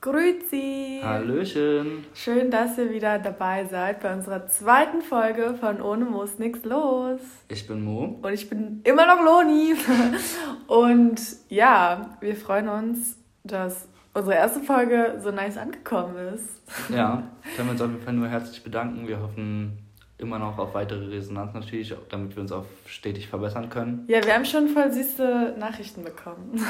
Grüezi! Hallöchen! Schön, dass ihr wieder dabei seid bei unserer zweiten Folge von Ohne Muss nix los. Ich bin Mo. Und ich bin immer noch Loni. Und ja, wir freuen uns, dass unsere erste Folge so nice angekommen ist. Ja, können wir uns auf jeden Fall nur herzlich bedanken. Wir hoffen, immer noch auf weitere Resonanz natürlich, damit wir uns auch stetig verbessern können. Ja, wir haben schon voll süße Nachrichten bekommen.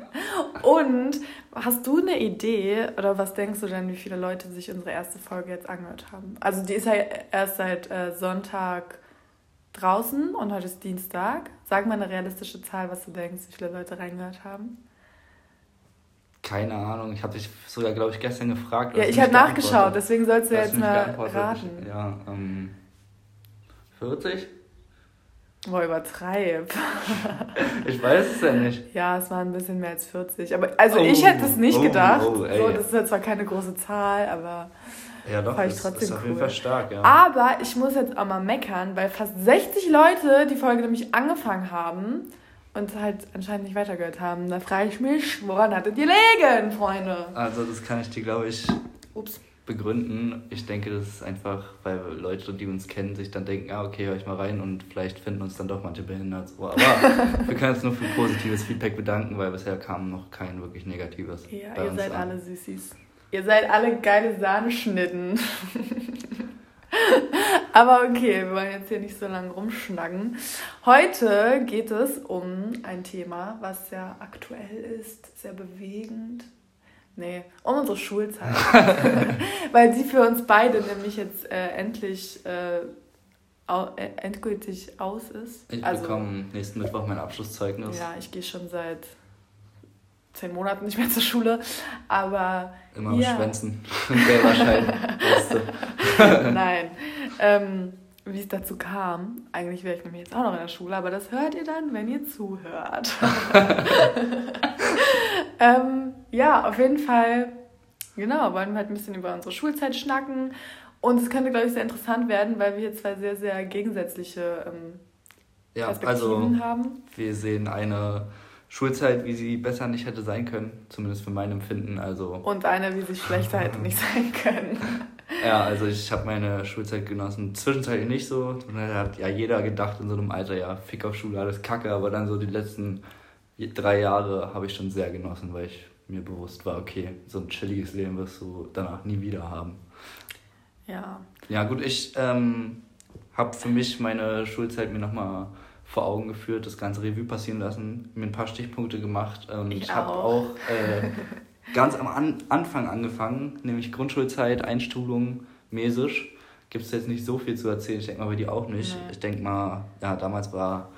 Und hast du eine Idee oder was denkst du denn, wie viele Leute sich unsere erste Folge jetzt angehört haben? Also die ist ja erst seit äh, Sonntag draußen und heute ist Dienstag. Sag mal eine realistische Zahl, was du denkst, wie viele Leute reingehört haben. Keine Ahnung, ich habe dich sogar, glaube ich, gestern gefragt. Ja, ich habe nachgeschaut, deswegen sollst du jetzt mal raten. Ja, ähm, 40? Boah, übertreib. ich weiß es ja nicht. Ja, es waren ein bisschen mehr als 40. Aber also oh, ich hätte es nicht oh, gedacht. Oh, so, das ist ja zwar keine große Zahl, aber. Ja, doch, ich das trotzdem ist auf cool. jeden Fall stark, ja. Aber ich muss jetzt auch mal meckern, weil fast 60 Leute die Folge nämlich angefangen haben und halt anscheinend nicht weitergehört haben. Da frage ich mich, woran hattet ihr legen, Freunde? Also, das kann ich dir, glaube ich. Ups begründen. Ich denke, das ist einfach, weil Leute, die uns kennen, sich dann denken, ah, okay, hör ich mal rein und vielleicht finden uns dann doch manche behindert. So. Aber wir können uns nur für positives Feedback bedanken, weil bisher kam noch kein wirklich negatives. Ja, ihr seid an. alle Süßis. Ihr seid alle geile Sahneschnitten. Aber okay, wir wollen jetzt hier nicht so lange rumschnacken. Heute geht es um ein Thema, was sehr aktuell ist, sehr bewegend, Nee, um unsere Schulzeit. Weil sie für uns beide nämlich jetzt äh, endlich äh, au äh, endgültig aus ist. Ich also, bekomme nächsten Mittwoch mein Abschlusszeugnis. Ja, ich gehe schon seit zehn Monaten nicht mehr zur Schule. Aber. Immer ja. schwänzen. Wäre wahrscheinlich. Nein. Ähm, wie es dazu kam. Eigentlich wäre ich nämlich jetzt auch noch in der Schule, aber das hört ihr dann, wenn ihr zuhört. Ähm, ja, auf jeden Fall, genau, wollen wir halt ein bisschen über unsere Schulzeit schnacken. Und es könnte, glaube ich, sehr interessant werden, weil wir hier zwei sehr, sehr gegensätzliche ähm, ja, Perspektiven also, haben. Wir sehen eine Schulzeit, wie sie besser nicht hätte sein können, zumindest für mein Empfinden. Also. Und eine, wie sie schlechter hätte nicht sein können. Ja, also ich habe meine Schulzeit genossen. Zwischenzeitlich nicht so. Da hat ja jeder gedacht in so einem Alter, ja, Fick auf Schule, alles Kacke. Aber dann so die letzten drei Jahre habe ich schon sehr genossen, weil ich mir bewusst war, okay, so ein chilliges Leben wirst du danach nie wieder haben. Ja. Ja, gut, ich ähm, habe für mich meine Schulzeit mir nochmal vor Augen geführt, das ganze Revue passieren lassen, mir ein paar Stichpunkte gemacht. Ähm, ich ich habe auch äh, ganz am An Anfang angefangen, nämlich Grundschulzeit, Einstulung, Mesisch. Gibt es jetzt nicht so viel zu erzählen, ich denke mal bei dir auch nicht. Nee. Ich denke mal, ja, damals war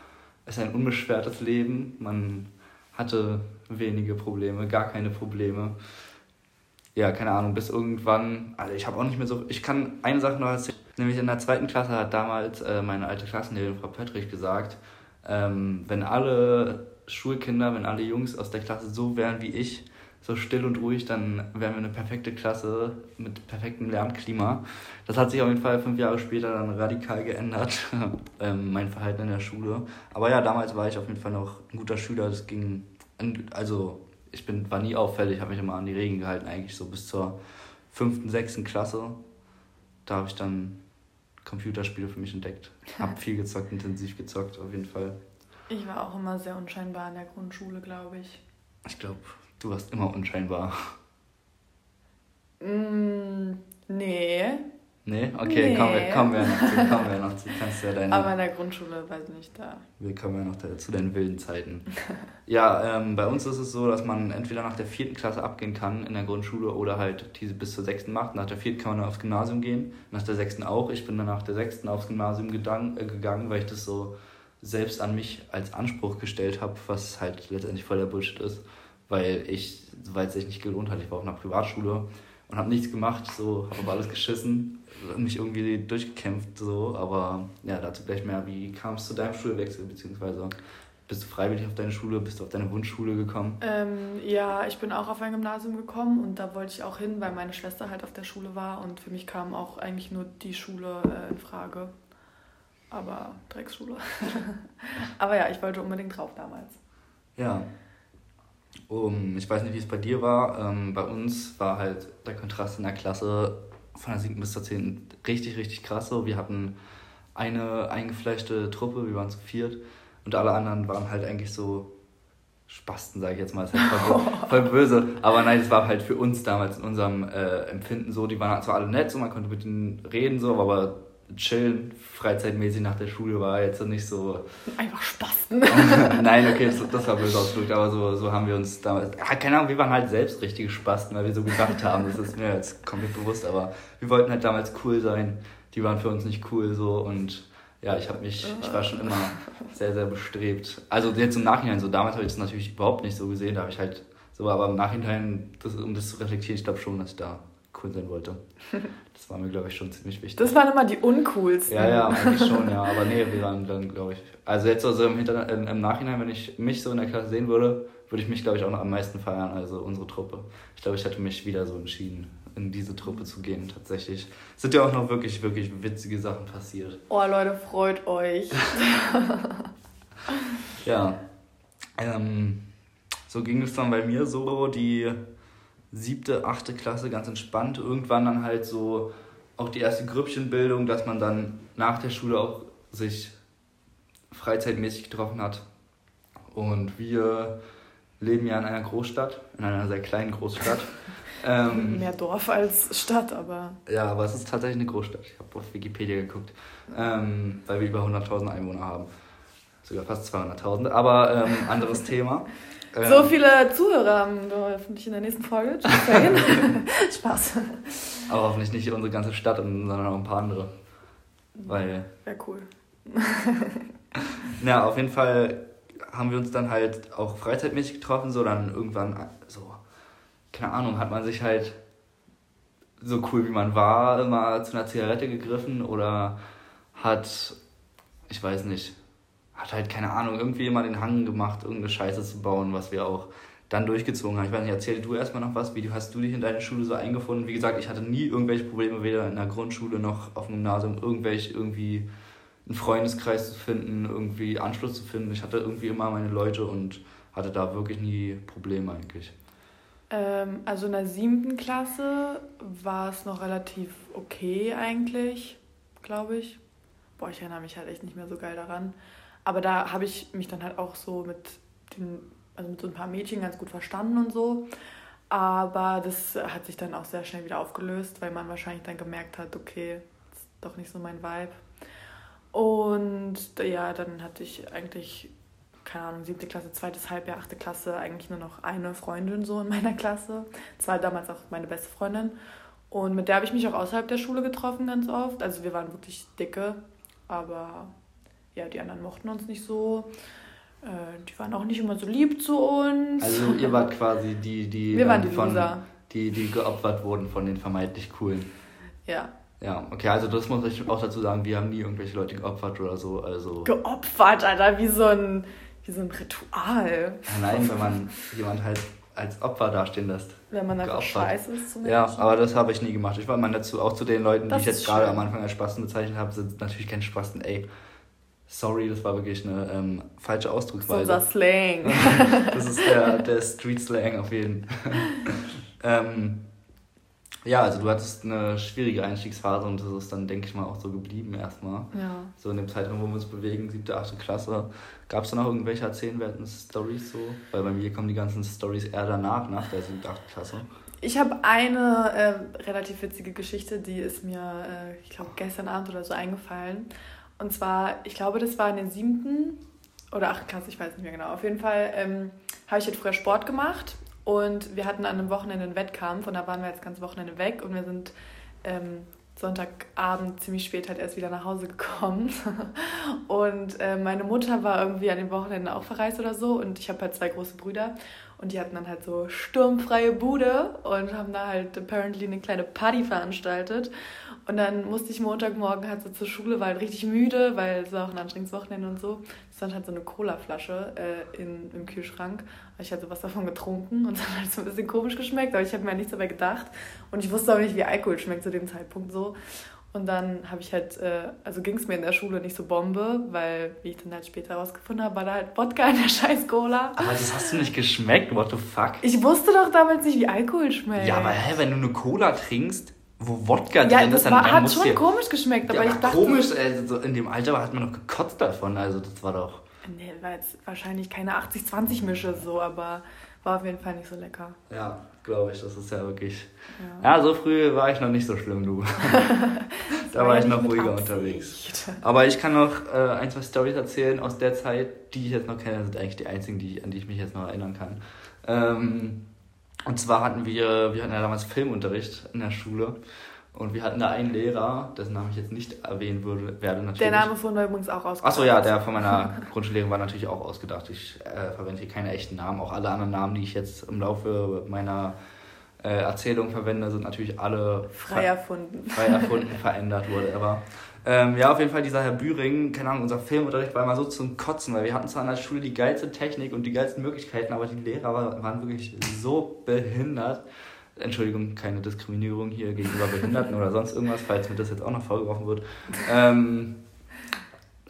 es ein unbeschwertes Leben. Man hatte wenige Probleme, gar keine Probleme. Ja, keine Ahnung, bis irgendwann, also ich habe auch nicht mehr so, ich kann eine Sache noch erzählen, nämlich in der zweiten Klasse hat damals äh, meine alte Klassenlehrerin Frau Pöttrich gesagt, ähm, wenn alle Schulkinder, wenn alle Jungs aus der Klasse so wären wie ich, so still und ruhig, dann wären wir eine perfekte Klasse mit perfektem Lernklima. Das hat sich auf jeden Fall fünf Jahre später dann radikal geändert, ähm, mein Verhalten in der Schule. Aber ja, damals war ich auf jeden Fall noch ein guter Schüler. Das ging, also ich bin, war nie auffällig, habe mich immer an die Regeln gehalten, eigentlich so bis zur fünften, sechsten Klasse. Da habe ich dann Computerspiele für mich entdeckt. Habe viel gezockt, intensiv gezockt, auf jeden Fall. Ich war auch immer sehr unscheinbar in der Grundschule, glaube ich. Ich glaube, Du warst immer unscheinbar. Mm, nee. Nee? Okay, nee. Kommen, wir, kommen, wir noch zu, kommen wir noch zu. Kannst ja deine, Aber in der Grundschule weiß ich nicht da. Wir kommen ja noch zu deinen wilden Zeiten. ja, ähm, bei uns ist es so, dass man entweder nach der vierten Klasse abgehen kann in der Grundschule oder halt diese bis zur sechsten macht. Nach der vierten kann man aufs Gymnasium gehen, nach der sechsten auch. Ich bin dann nach der sechsten aufs Gymnasium gedang, äh, gegangen, weil ich das so selbst an mich als Anspruch gestellt habe, was halt letztendlich voll der Bullshit ist weil ich, weil es sich nicht gelohnt hat. Ich war auf einer Privatschule und habe nichts gemacht, so, habe aber alles geschissen, mich irgendwie durchgekämpft, so, aber ja, dazu gleich mehr. Wie kam es zu deinem Schulwechsel, beziehungsweise bist du freiwillig auf deine Schule, bist du auf deine Wunschschule gekommen? Ähm, ja, ich bin auch auf ein Gymnasium gekommen und da wollte ich auch hin, weil meine Schwester halt auf der Schule war und für mich kam auch eigentlich nur die Schule äh, in Frage. Aber Drecksschule. aber ja, ich wollte unbedingt drauf damals. Ja, Um, ich weiß nicht, wie es bei dir war. Ähm, bei uns war halt der Kontrast in der Klasse von der 7. bis zur 10. richtig, richtig krass. So. Wir hatten eine eingefleischte Truppe, wir waren zu viert und alle anderen waren halt eigentlich so Spasten, sage ich jetzt mal, das ist halt voll, voll, böse. Aber nein, es war halt für uns damals in unserem äh, Empfinden so, die waren zwar alle nett, so man konnte mit ihnen reden, so, aber chillen, freizeitmäßig nach der Schule war jetzt nicht so. Einfach Spasten. Nein, okay, das, das war böse ausgedrückt, aber so, so haben wir uns damals. Ja, keine Ahnung, wir waren halt selbst richtige Spasten, weil wir so gedacht haben. Das ist mir jetzt komplett bewusst, aber wir wollten halt damals cool sein. Die waren für uns nicht cool so und ja, ich habe mich, ich war schon immer sehr, sehr bestrebt. Also jetzt im Nachhinein so, damals habe ich das natürlich überhaupt nicht so gesehen, da habe ich halt so, aber im Nachhinein, das, um das zu reflektieren, ich glaube schon, dass ich da cool sein wollte. Das war mir, glaube ich, schon ziemlich wichtig. Das waren immer die uncoolsten. Ja, ja, eigentlich schon, ja. Aber nee, wir waren dann, glaube ich. Also jetzt also im, Hinter im Nachhinein, wenn ich mich so in der Klasse sehen würde, würde ich mich, glaube ich, auch noch am meisten feiern, also unsere Truppe. Ich glaube, ich hätte mich wieder so entschieden, in diese Truppe zu gehen, tatsächlich. Es sind ja auch noch wirklich, wirklich witzige Sachen passiert. Oh, Leute, freut euch. ja. Ähm, so ging es dann bei mir so, die siebte, achte Klasse ganz entspannt. Irgendwann dann halt so auch die erste Grüppchenbildung, dass man dann nach der Schule auch sich freizeitmäßig getroffen hat. Und wir leben ja in einer Großstadt, in einer sehr kleinen Großstadt. ähm, Mehr Dorf als Stadt, aber. Ja, aber es ist tatsächlich eine Großstadt. Ich habe auf Wikipedia geguckt, ähm, weil wir über 100.000 Einwohner haben. Sogar fast 200.000, aber ähm, anderes Thema. Ähm, so viele Zuhörer haben wir hoffentlich in der nächsten Folge. Spaß. Aber hoffentlich nicht unsere ganze Stadt, sondern auch ein paar andere. Weil. Wäre cool. ja, auf jeden Fall haben wir uns dann halt auch freizeitmäßig getroffen, so dann irgendwann so, keine Ahnung, hat man sich halt so cool wie man war, immer zu einer Zigarette gegriffen oder hat, ich weiß nicht, hat halt, keine Ahnung, irgendwie immer den Hang gemacht, irgendeine Scheiße zu bauen, was wir auch dann durchgezogen haben. Ich weiß nicht, erzähl du erstmal noch was, wie hast du dich in deine Schule so eingefunden? Wie gesagt, ich hatte nie irgendwelche Probleme, weder in der Grundschule noch auf dem Gymnasium, irgendwelche, irgendwie einen Freundeskreis zu finden, irgendwie Anschluss zu finden. Ich hatte irgendwie immer meine Leute und hatte da wirklich nie Probleme eigentlich. Ähm, also in der siebten Klasse war es noch relativ okay eigentlich, glaube ich. Boah, ich erinnere mich halt echt nicht mehr so geil daran. Aber da habe ich mich dann halt auch so mit den, also mit so ein paar Mädchen ganz gut verstanden und so. Aber das hat sich dann auch sehr schnell wieder aufgelöst, weil man wahrscheinlich dann gemerkt hat, okay, das ist doch nicht so mein Vibe. Und ja, dann hatte ich eigentlich, keine Ahnung, siebte Klasse, zweites Halbjahr, achte Klasse, eigentlich nur noch eine Freundin so in meiner Klasse. Das war damals auch meine beste Freundin. Und mit der habe ich mich auch außerhalb der Schule getroffen ganz oft. Also wir waren wirklich dicke, aber ja, die anderen mochten uns nicht so. Äh, die waren auch nicht immer so lieb zu uns. Also ihr wart quasi die, die, Wir waren die von, Loser. die, die geopfert wurden von den vermeintlich coolen. Ja. Ja, okay, also das muss ich auch dazu sagen, wir haben nie irgendwelche Leute geopfert oder so. Also geopfert, Alter, wie so ein, wie so ein Ritual. Ja, nein, wenn man jemand halt als Opfer dastehen lässt. Wenn man einfach scheiße ist zum Ja, aber das habe ich nie gemacht. Ich war mal dazu, auch zu den Leuten, das die ich jetzt gerade am Anfang als Spasten bezeichnet habe, sind natürlich keine Spasten, ey. Sorry, das war wirklich eine ähm, falsche Ausdrucksweise. Das ist unser Slang. das ist der, der Street-Slang auf jeden Fall. ähm, ja, also du hattest eine schwierige Einstiegsphase und das ist dann, denke ich mal, auch so geblieben erstmal. Ja. So in dem Zeitraum, wo wir uns bewegen, siebte, achte Klasse. Gab es da noch irgendwelche erzählenswerten Stories so? Weil bei mir kommen die ganzen Stories eher danach, nach der siebten, achten Klasse. Ich habe eine äh, relativ witzige Geschichte, die ist mir, äh, ich glaube, gestern Abend oder so eingefallen. Und zwar, ich glaube, das war in der siebten oder achten Klasse, ich weiß nicht mehr genau. Auf jeden Fall ähm, habe ich halt früher Sport gemacht und wir hatten an einem Wochenende einen Wettkampf und da waren wir jetzt ganz Wochenende weg und wir sind ähm, Sonntagabend ziemlich spät halt erst wieder nach Hause gekommen. und äh, meine Mutter war irgendwie an dem Wochenende auch verreist oder so und ich habe halt zwei große Brüder und die hatten dann halt so sturmfreie Bude und haben da halt apparently eine kleine Party veranstaltet. Und dann musste ich Montagmorgen halt so zur Schule, war halt richtig müde, weil es war auch ein anstrengendes Wochenende und so. Es stand halt so eine Colaflasche äh, im Kühlschrank. Ich hatte was davon getrunken und es hat halt so ein bisschen komisch geschmeckt, aber ich habe mir nichts dabei gedacht. Und ich wusste auch nicht, wie Alkohol schmeckt zu dem Zeitpunkt so. Und dann habe ich halt, äh, also ging es mir in der Schule nicht so Bombe, weil, wie ich dann halt später herausgefunden habe, war da halt Wodka in der scheiß Cola. Aber das hast du nicht geschmeckt, what the fuck? Ich wusste doch damals nicht, wie Alkohol schmeckt. Ja, aber hä, wenn du eine Cola trinkst, wo Wodka ja, drin ist, dann, war, dann hat schon dir... komisch geschmeckt. Aber ja, ich dachte, komisch, also in dem Alter hat man noch gekotzt davon, also das war doch... Nee, war jetzt wahrscheinlich keine 80-20-Mische so, aber war auf jeden Fall nicht so lecker. Ja, glaube ich. Das ist ja wirklich. Ja. ja. so früh war ich noch nicht so schlimm, du. da war, ich noch ruhiger Absicht. unterwegs. Aber ich kann noch äh, ein, zwei Storys erzählen aus der Zeit, die ich jetzt noch kenne. Das sind eigentlich die einzigen, die, an die ich mich jetzt noch erinnern kann. Ähm, und zwar hatten wir, wir hatten ja damals Filmunterricht in der Schule. Und wir hatten da einen Lehrer, dessen Namen ich jetzt nicht erwähnen würde, werde natürlich. Der Name von war übrigens auch ausgedacht. Achso, ja, der von meiner Grundschullehrerin war natürlich auch ausgedacht. Ich äh, verwende hier keine echten Namen. Auch alle anderen Namen, die ich jetzt im Laufe meiner äh, Erzählung verwende, sind natürlich alle frei erfunden. Frei erfunden, verändert, whatever. Ähm, ja, auf jeden Fall dieser Herr Bühring, keine Ahnung, unser Filmunterricht war immer so zum Kotzen, weil wir hatten zwar in der Schule die geilste Technik und die geilsten Möglichkeiten, aber die Lehrer waren wirklich so behindert. Entschuldigung, keine Diskriminierung hier gegenüber Behinderten oder sonst irgendwas, falls mir das jetzt auch noch vorgeworfen wird. Ähm,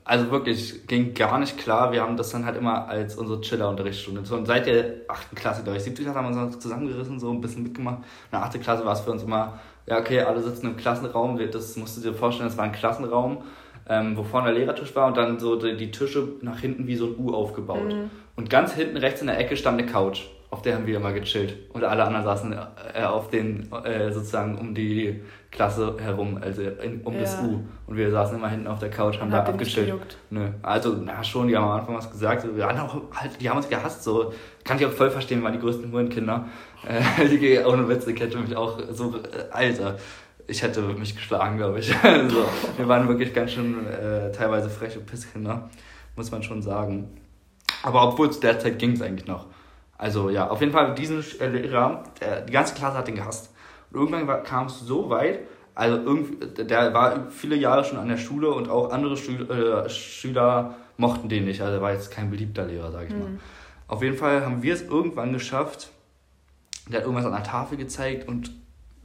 also wirklich, ging gar nicht klar. Wir haben das dann halt immer als unsere Chiller-Unterrichtsstunde. So, seit der 8. Klasse, glaube ich, 70 Klasse haben wir uns zusammengerissen, so ein bisschen mitgemacht. In der 8. Klasse war es für uns immer, ja, okay, alle sitzen im Klassenraum. Das musst du dir vorstellen, das war ein Klassenraum, ähm, wo vorne der Lehrertisch war und dann so die, die Tische nach hinten wie so ein U aufgebaut. Mhm. Und ganz hinten rechts in der Ecke stand eine Couch auf der haben wir immer gechillt. Und alle anderen saßen äh, auf den, äh, sozusagen um die Klasse herum, also in, um ja. das U. Und wir saßen immer hinten auf der Couch, haben da abgechillt. Nö. Also, na schon, die haben am Anfang was gesagt. Wir haben auch, halt, die haben uns gehasst, so. Kann ich auch voll verstehen, wir waren die größten Hurenkinder. Äh, die, ohne Witz, ich hätte mich auch so, äh, Alter. Ich hätte mich geschlagen, glaube ich. so, wir waren wirklich ganz schön äh, teilweise freche Pisskinder, muss man schon sagen. Aber obwohl es derzeit ging es eigentlich noch. Also ja, auf jeden Fall diesen äh, Lehrer, der, die ganze Klasse hat den gehasst. Und irgendwann kam es so weit, also irgendwie, der war viele Jahre schon an der Schule und auch andere Schüler, äh, Schüler mochten den nicht. Also er war jetzt kein beliebter Lehrer, sag ich mhm. mal. Auf jeden Fall haben wir es irgendwann geschafft. Der hat irgendwas an der Tafel gezeigt und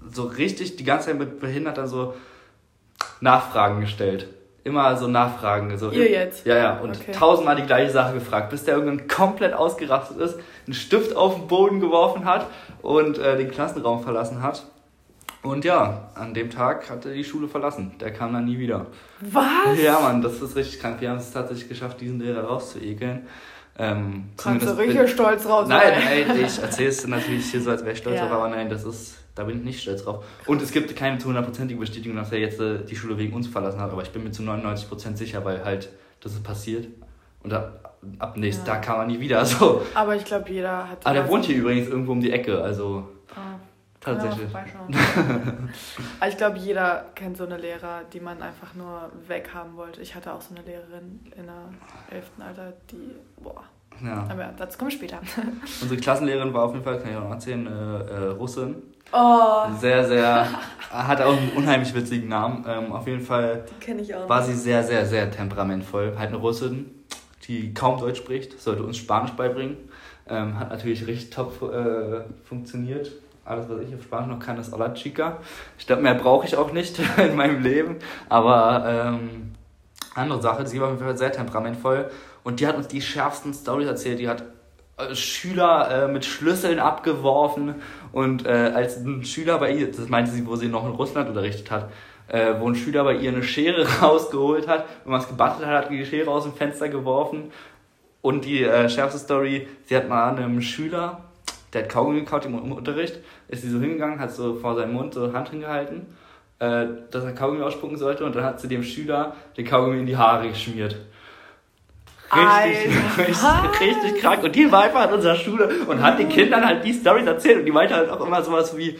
so richtig die ganze Zeit mit Behinderter so Nachfragen gestellt immer so Nachfragen. So Ihr jetzt? Ja, ja. Und okay. tausendmal die gleiche Sache gefragt, bis der irgendwann komplett ausgerastet ist, einen Stift auf den Boden geworfen hat und äh, den Klassenraum verlassen hat. Und ja, an dem Tag hat er die Schule verlassen. Der kam dann nie wieder. Was? Ja, Mann, das ist richtig krank. Wir haben es tatsächlich geschafft, diesen Lehrer rauszuekeln. Ähm, Kannst du richtig stolz raus Nein, nein, ich erzähle es natürlich hier so, als wäre ich stolz ja. drauf, aber nein, das ist da bin ich nicht stolz drauf. Und es gibt keine zu hundertprozentige Bestätigung, dass er jetzt äh, die Schule wegen uns verlassen hat, aber ich bin mir zu 99% sicher, weil halt das ist passiert. Und ab, ab nächsten ja. Tag kam er nie wieder. So. Aber ich glaube, jeder hat. Ah, der wohnt hier übrigens irgendwo um die Ecke, also. Ah. Tatsächlich. Ja, ich glaube, jeder kennt so eine Lehrer, die man einfach nur weghaben wollte. Ich hatte auch so eine Lehrerin in der 11. Alter, die, boah. Ja. Aber dazu kommen wir später. Unsere Klassenlehrerin war auf jeden Fall, kann ich auch noch erzählen, äh, äh, Russin. Oh. Sehr, sehr, hat auch einen unheimlich witzigen Namen. Ähm, auf jeden Fall war sie sehr, sehr, sehr temperamentvoll. Halt eine Russin, die kaum Deutsch spricht, sollte uns Spanisch beibringen. Ähm, hat natürlich richtig top äh, funktioniert. Alles, was ich auf Spanisch noch kann, ist Hola Chica. Ich glaube, mehr brauche ich auch nicht in meinem Leben. Aber ähm, andere Sache, sie war auf jeden Fall sehr temperamentvoll. Und die hat uns die schärfsten Stories erzählt. Die hat äh, Schüler äh, mit Schlüsseln abgeworfen und äh, als ein Schüler bei ihr, das meinte sie, wo sie noch in Russland unterrichtet hat, äh, wo ein Schüler bei ihr eine Schere rausgeholt hat, wenn man es gebastelt hat, hat die Schere aus dem Fenster geworfen und die äh, schärfste Story, sie hat mal einem Schüler, der hat Kaugummi gekaut im, im Unterricht, ist sie so hingegangen, hat so vor seinem Mund so Hand hingehalten, äh, dass er Kaugummi ausspucken sollte und dann hat sie dem Schüler den Kaugummi in die Haare geschmiert. Richtig, richtig, richtig krank. Und die war einfach an unserer Schule und hat den Kindern halt die Storys erzählt. Und die meinte halt auch immer sowas wie,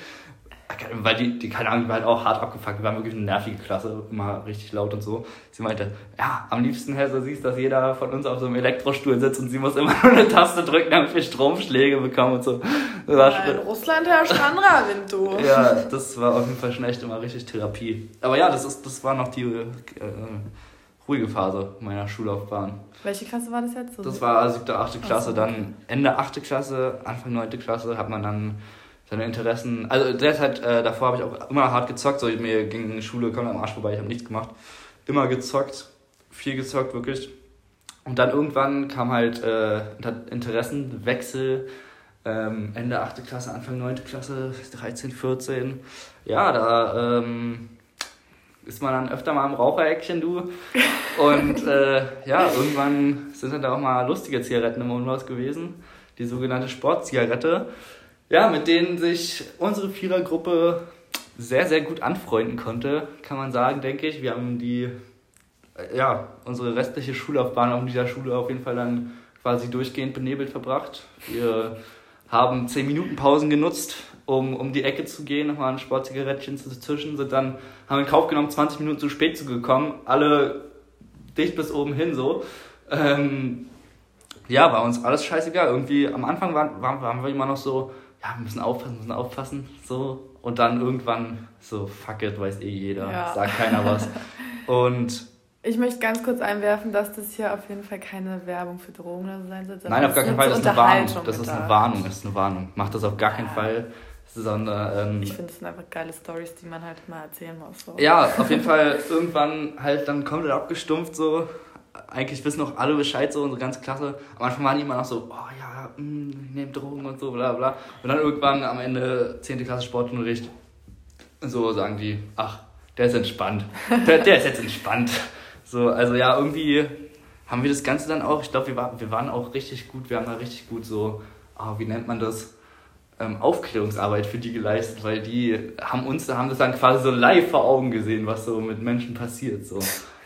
weil die, die keine Ahnung, die war halt auch hart abgefuckt. Die waren wirklich eine nervige Klasse, immer richtig laut und so. Sie meinte, ja, am liebsten, Herr, so siehst, dass jeder von uns auf so einem Elektrostuhl sitzt und sie muss immer nur eine Taste drücken, damit wir Stromschläge bekommen und so. Ja, in Russland herrscht anderer Wind, du. ja, das war auf jeden Fall schon echt immer richtig Therapie. Aber ja, das ist, das war noch die, äh, ruhige Phase meiner Schullaufbahn. Welche Klasse war das jetzt? So das war siebte, achte Klasse. So. Dann Ende achte Klasse, Anfang neunte Klasse hat man dann seine Interessen. Also derzeit, äh, davor habe ich auch immer hart gezockt. So, mir ging die Schule kommt am Arsch vorbei, ich habe nichts gemacht. Immer gezockt, viel gezockt, wirklich. Und dann irgendwann kam halt äh, Interessenwechsel. Ähm, Ende 8. Klasse, Anfang 9. Klasse, 13, 14. Ja, da ähm, ist man dann öfter mal im Rauchereckchen, du. Und äh, ja, irgendwann sind dann da auch mal lustige Zigaretten im Umlauf gewesen. Die sogenannte Sportzigarette ja, mit denen sich unsere Vierergruppe sehr, sehr gut anfreunden konnte, kann man sagen, denke ich. Wir haben die, äh, ja, unsere restliche Schullaufbahn auf dieser Schule auf jeden Fall dann quasi durchgehend benebelt verbracht. Wir haben 10 Minuten Pausen genutzt, um um die Ecke zu gehen, nochmal ein Sportzigarettchen zu zischen, sind dann, haben in Kauf genommen, 20 Minuten zu spät zu gekommen, alle dicht bis oben hin so. Ähm, ja, war uns alles scheißegal. Irgendwie am Anfang waren, waren, waren wir immer noch so, ja, wir müssen aufpassen, müssen aufpassen, so. Und dann irgendwann so, fuck it, weiß eh jeder, ja. sagt keiner was. Und ich möchte ganz kurz einwerfen, dass das hier auf jeden Fall keine Werbung für Drogen oder so sein soll. Nein, auf gar keinen Fall. Das ist eine Warnung. Das ist eine Warnung. Das ist eine Warnung. Macht das auf gar keinen ja. Fall. Sondern, ähm, ich finde, es sind einfach geile Stories, die man halt mal erzählen muss. So. Ja, auf jeden Fall irgendwann halt dann komplett abgestumpft so eigentlich wissen auch alle Bescheid, so unsere ganze Klasse. Am Anfang waren die immer noch so, oh ja, mh, mm, ich nehme Drogen und so, bla bla. Und dann irgendwann am Ende 10. Klasse Sportunterricht, so sagen die, ach, der ist entspannt. Der, der ist jetzt entspannt. So, also ja, irgendwie haben wir das Ganze dann auch, ich glaube, wir, war, wir waren auch richtig gut, wir haben da richtig gut so, oh, wie nennt man das? Ähm, Aufklärungsarbeit für die geleistet, weil die haben uns, haben das dann quasi so live vor Augen gesehen, was so mit Menschen passiert. So.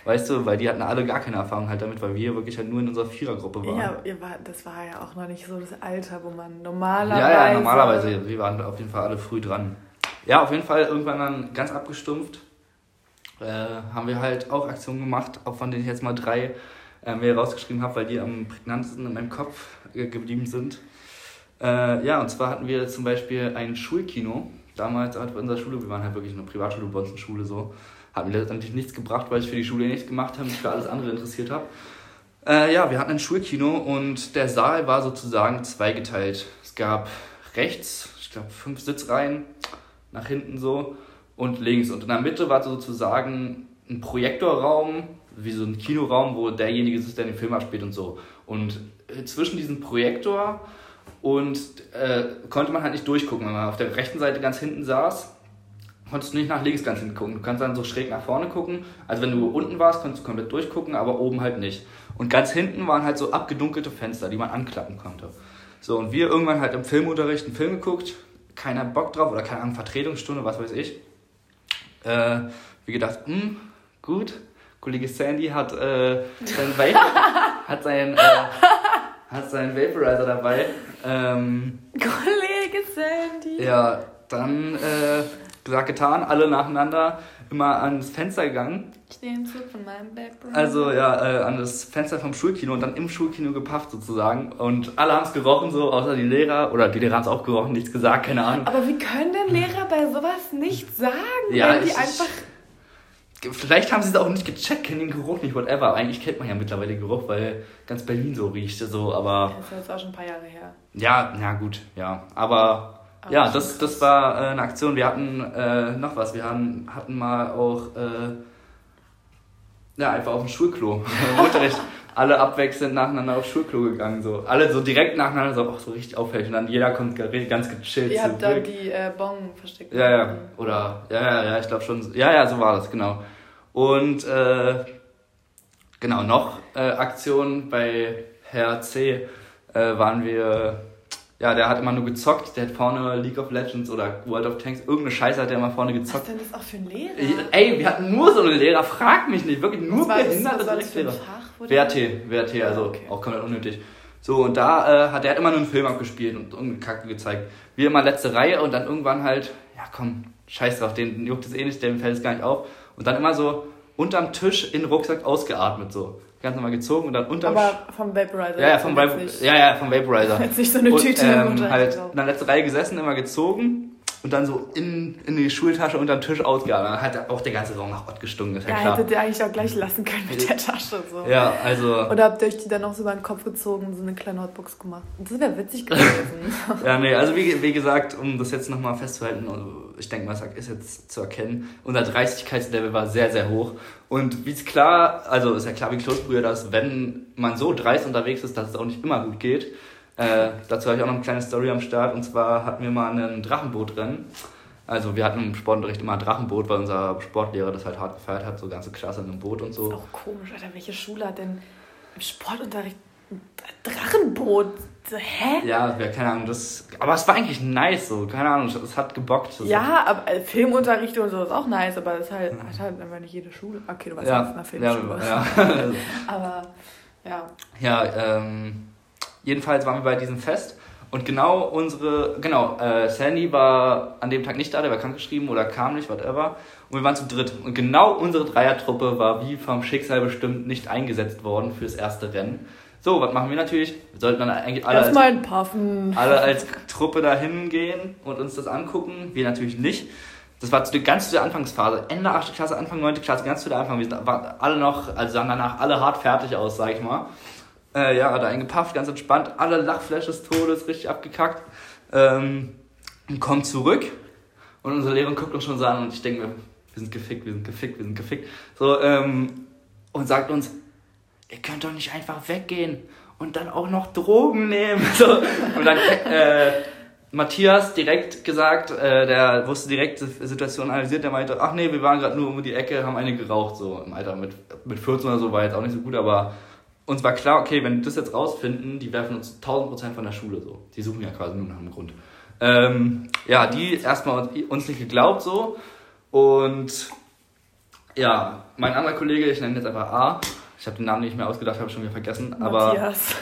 Weißt du, weil die hatten alle gar keine Erfahrung halt damit, weil wir wirklich halt nur in unserer Vierergruppe waren. Ja, ihr war, das war ja auch noch nicht so das Alter, wo man normalerweise. Ja, ja, normalerweise. Wir waren auf jeden Fall alle früh dran. Ja, auf jeden Fall irgendwann dann ganz abgestumpft. Äh, haben wir halt auch Aktionen gemacht, auch von denen ich jetzt mal drei äh, mir rausgeschrieben habe, weil die am prägnantesten in meinem Kopf äh, geblieben sind. Äh, ja, und zwar hatten wir zum Beispiel ein Schulkino. Damals hat bei unserer Schule, wir waren halt wirklich eine Privatschule, bei uns eine Schule so hat mir letztendlich nichts gebracht, weil ich für die Schule nichts gemacht habe, mich für alles andere interessiert habe. Äh, ja, wir hatten ein Schulkino und der Saal war sozusagen zweigeteilt. Es gab rechts, ich glaube, fünf Sitzreihen, nach hinten so und links. Und in der Mitte war sozusagen ein Projektorraum, wie so ein Kinoraum, wo derjenige sitzt, der den Film abspielt und so. Und äh, zwischen diesem Projektor und äh, konnte man halt nicht durchgucken. Wenn man auf der rechten Seite ganz hinten saß, konntest du nicht nach links ganz hinten gucken. Du kannst dann so schräg nach vorne gucken. Also wenn du unten warst, konntest du komplett durchgucken, aber oben halt nicht. Und ganz hinten waren halt so abgedunkelte Fenster, die man anklappen konnte. So, und wir irgendwann halt im Filmunterricht einen Film geguckt, keiner Bock drauf oder keine Ahnung, Vertretungsstunde, was weiß ich. Äh, wie gedacht, hm, gut, Kollege Sandy hat äh, seinen, Va hat seinen, äh, hat seinen Vaporizer dabei. Ähm, Kollege Sandy! Ja, dann äh, gesagt, getan, alle nacheinander immer ans Fenster gegangen. Ich im Zug von meinem Background. Also ja, äh, an das Fenster vom Schulkino und dann im Schulkino gepafft sozusagen. Und alle haben es gerochen, so außer die Lehrer. Oder die Lehrer haben es auch gerochen, nichts gesagt, keine Ahnung. Aber wie können denn Lehrer bei sowas nicht sagen, ja, wenn die einfach. Vielleicht haben sie es auch nicht gecheckt, kennen den Geruch nicht, whatever. Eigentlich kennt man ja mittlerweile den Geruch, weil ganz Berlin so riecht, so, aber. Das ist jetzt auch schon ein paar Jahre her. Ja, na gut, ja. Aber ja, das, das war äh, eine Aktion. Wir hatten äh, noch was. Wir hatten, hatten mal auch äh, ja, einfach auf dem Schulklo im Unterricht alle abwechselnd nacheinander aufs Schulklo gegangen. So. Alle so direkt nacheinander, so, auch so richtig auffällig. Und dann jeder kommt ganz gechillt Ihr habt da die äh, Bon versteckt. Ja, ja. Oder, ja, ja, ja, ich glaube schon. Ja, ja, so war das, genau. Und äh, genau, noch äh, Aktionen bei Herr C. Äh, waren wir ja, der hat immer nur gezockt. Der hat vorne League of Legends oder World of Tanks, irgendeine Scheiße hat der immer vorne gezockt. Was denn das auch für ein Lehrer? Ey, wir hatten nur so einen Lehrer, frag mich nicht, wirklich nur behinderte Dreckslehrer. WRT, WRT, also okay. auch komplett unnötig. So, und da äh, hat er immer nur einen Film abgespielt und irgendeine Kacke gezeigt. Wir immer letzte Reihe und dann irgendwann halt, ja komm, scheiß drauf, den juckt es eh nicht, dem fällt es gar nicht auf. Und dann immer so unterm Tisch in den Rucksack ausgeatmet, so ganz normal gezogen und dann unterm Aber vom Vaporizer. Ja, ja, vom, Va ja, ja, vom Vaporizer. Jetzt nicht so eine Tüte. Und, ähm, halt in der letzten Reihe gesessen, immer gezogen und dann so in, in die Schultasche unter den Tisch ausgegangen. Dann hat auch der ganze Raum nach Ott gestunken. Ist ja, klar. hättet ihr eigentlich auch gleich lassen können mit der Tasche. So. Ja, also. Oder habt ihr euch die dann auch so über den Kopf gezogen und so eine kleine Hotbox gemacht? Das wäre witzig gewesen. ja, nee, also wie, wie gesagt, um das jetzt nochmal festzuhalten, also ich denke mal, ist jetzt zu erkennen, unser Dreistigkeitslevel war sehr, sehr hoch. Und wie es klar, also ist ja klar wie Kloßbrühe, dass wenn man so dreist unterwegs ist, dass es auch nicht immer gut geht. Äh, dazu habe ich auch noch eine kleine Story am Start. Und zwar hatten wir mal ein Drachenbootrennen. Also wir hatten im Sportunterricht immer ein Drachenboot, weil unser Sportlehrer das halt hart gefeiert hat, so ganze Klasse in einem Boot und so. Das ist auch komisch, Alter. Welche Schule hat denn im Sportunterricht ein Drachenboot? Hä? Ja, ja, keine Ahnung, das. Aber es war eigentlich nice so, keine Ahnung, es hat gebockt. ja, aber äh, Filmunterricht und so ist auch nice, aber das halt, hat halt einfach nicht jede Schule. Okay, du warst ja, in einer Filmschule. Ja, ja. aber ja. Ja, ähm, jedenfalls waren wir bei diesem Fest und genau unsere, genau, äh, Sandy war an dem Tag nicht da, der war krankgeschrieben oder kam nicht, whatever. Und wir waren zu dritt. Und genau unsere Dreiertruppe war wie vom Schicksal bestimmt nicht eingesetzt worden fürs erste Rennen. So, was machen wir natürlich? Wir sollten dann eigentlich alle, als, alle als Truppe da hingehen und uns das angucken. Wir natürlich nicht. Das war zu der, ganz zu der Anfangsphase. Ende 8. Klasse, Anfang 9. Klasse, ganz zu der Anfang. Wir waren alle noch, also sahen danach alle hart fertig aus, sag ich mal. Äh, ja, da eingepafft, ganz entspannt. Alle Lachflash des Todes, richtig abgekackt. Ähm, und kommen zurück. Und unsere Lehrerin guckt uns schon so an und ich denke mir, wir sind gefickt, wir sind gefickt, wir sind gefickt. So, ähm, und sagt uns, ihr könnt doch nicht einfach weggehen und dann auch noch Drogen nehmen. So, und dann äh, Matthias direkt gesagt, äh, der wusste direkt die Situation analysiert, der meinte, ach nee, wir waren gerade nur um die Ecke, haben eine geraucht, so im Alter mit, mit 14 oder so, war jetzt auch nicht so gut, aber uns war klar, okay, wenn die das jetzt rausfinden, die werfen uns 1000% von der Schule so. Die suchen ja quasi nur nach einem Grund. Ähm, ja, die erstmal uns nicht geglaubt so. Und ja, mein anderer Kollege, ich nenne jetzt einfach A, ich habe den Namen nicht mehr ausgedacht, habe schon wieder vergessen. Matthias.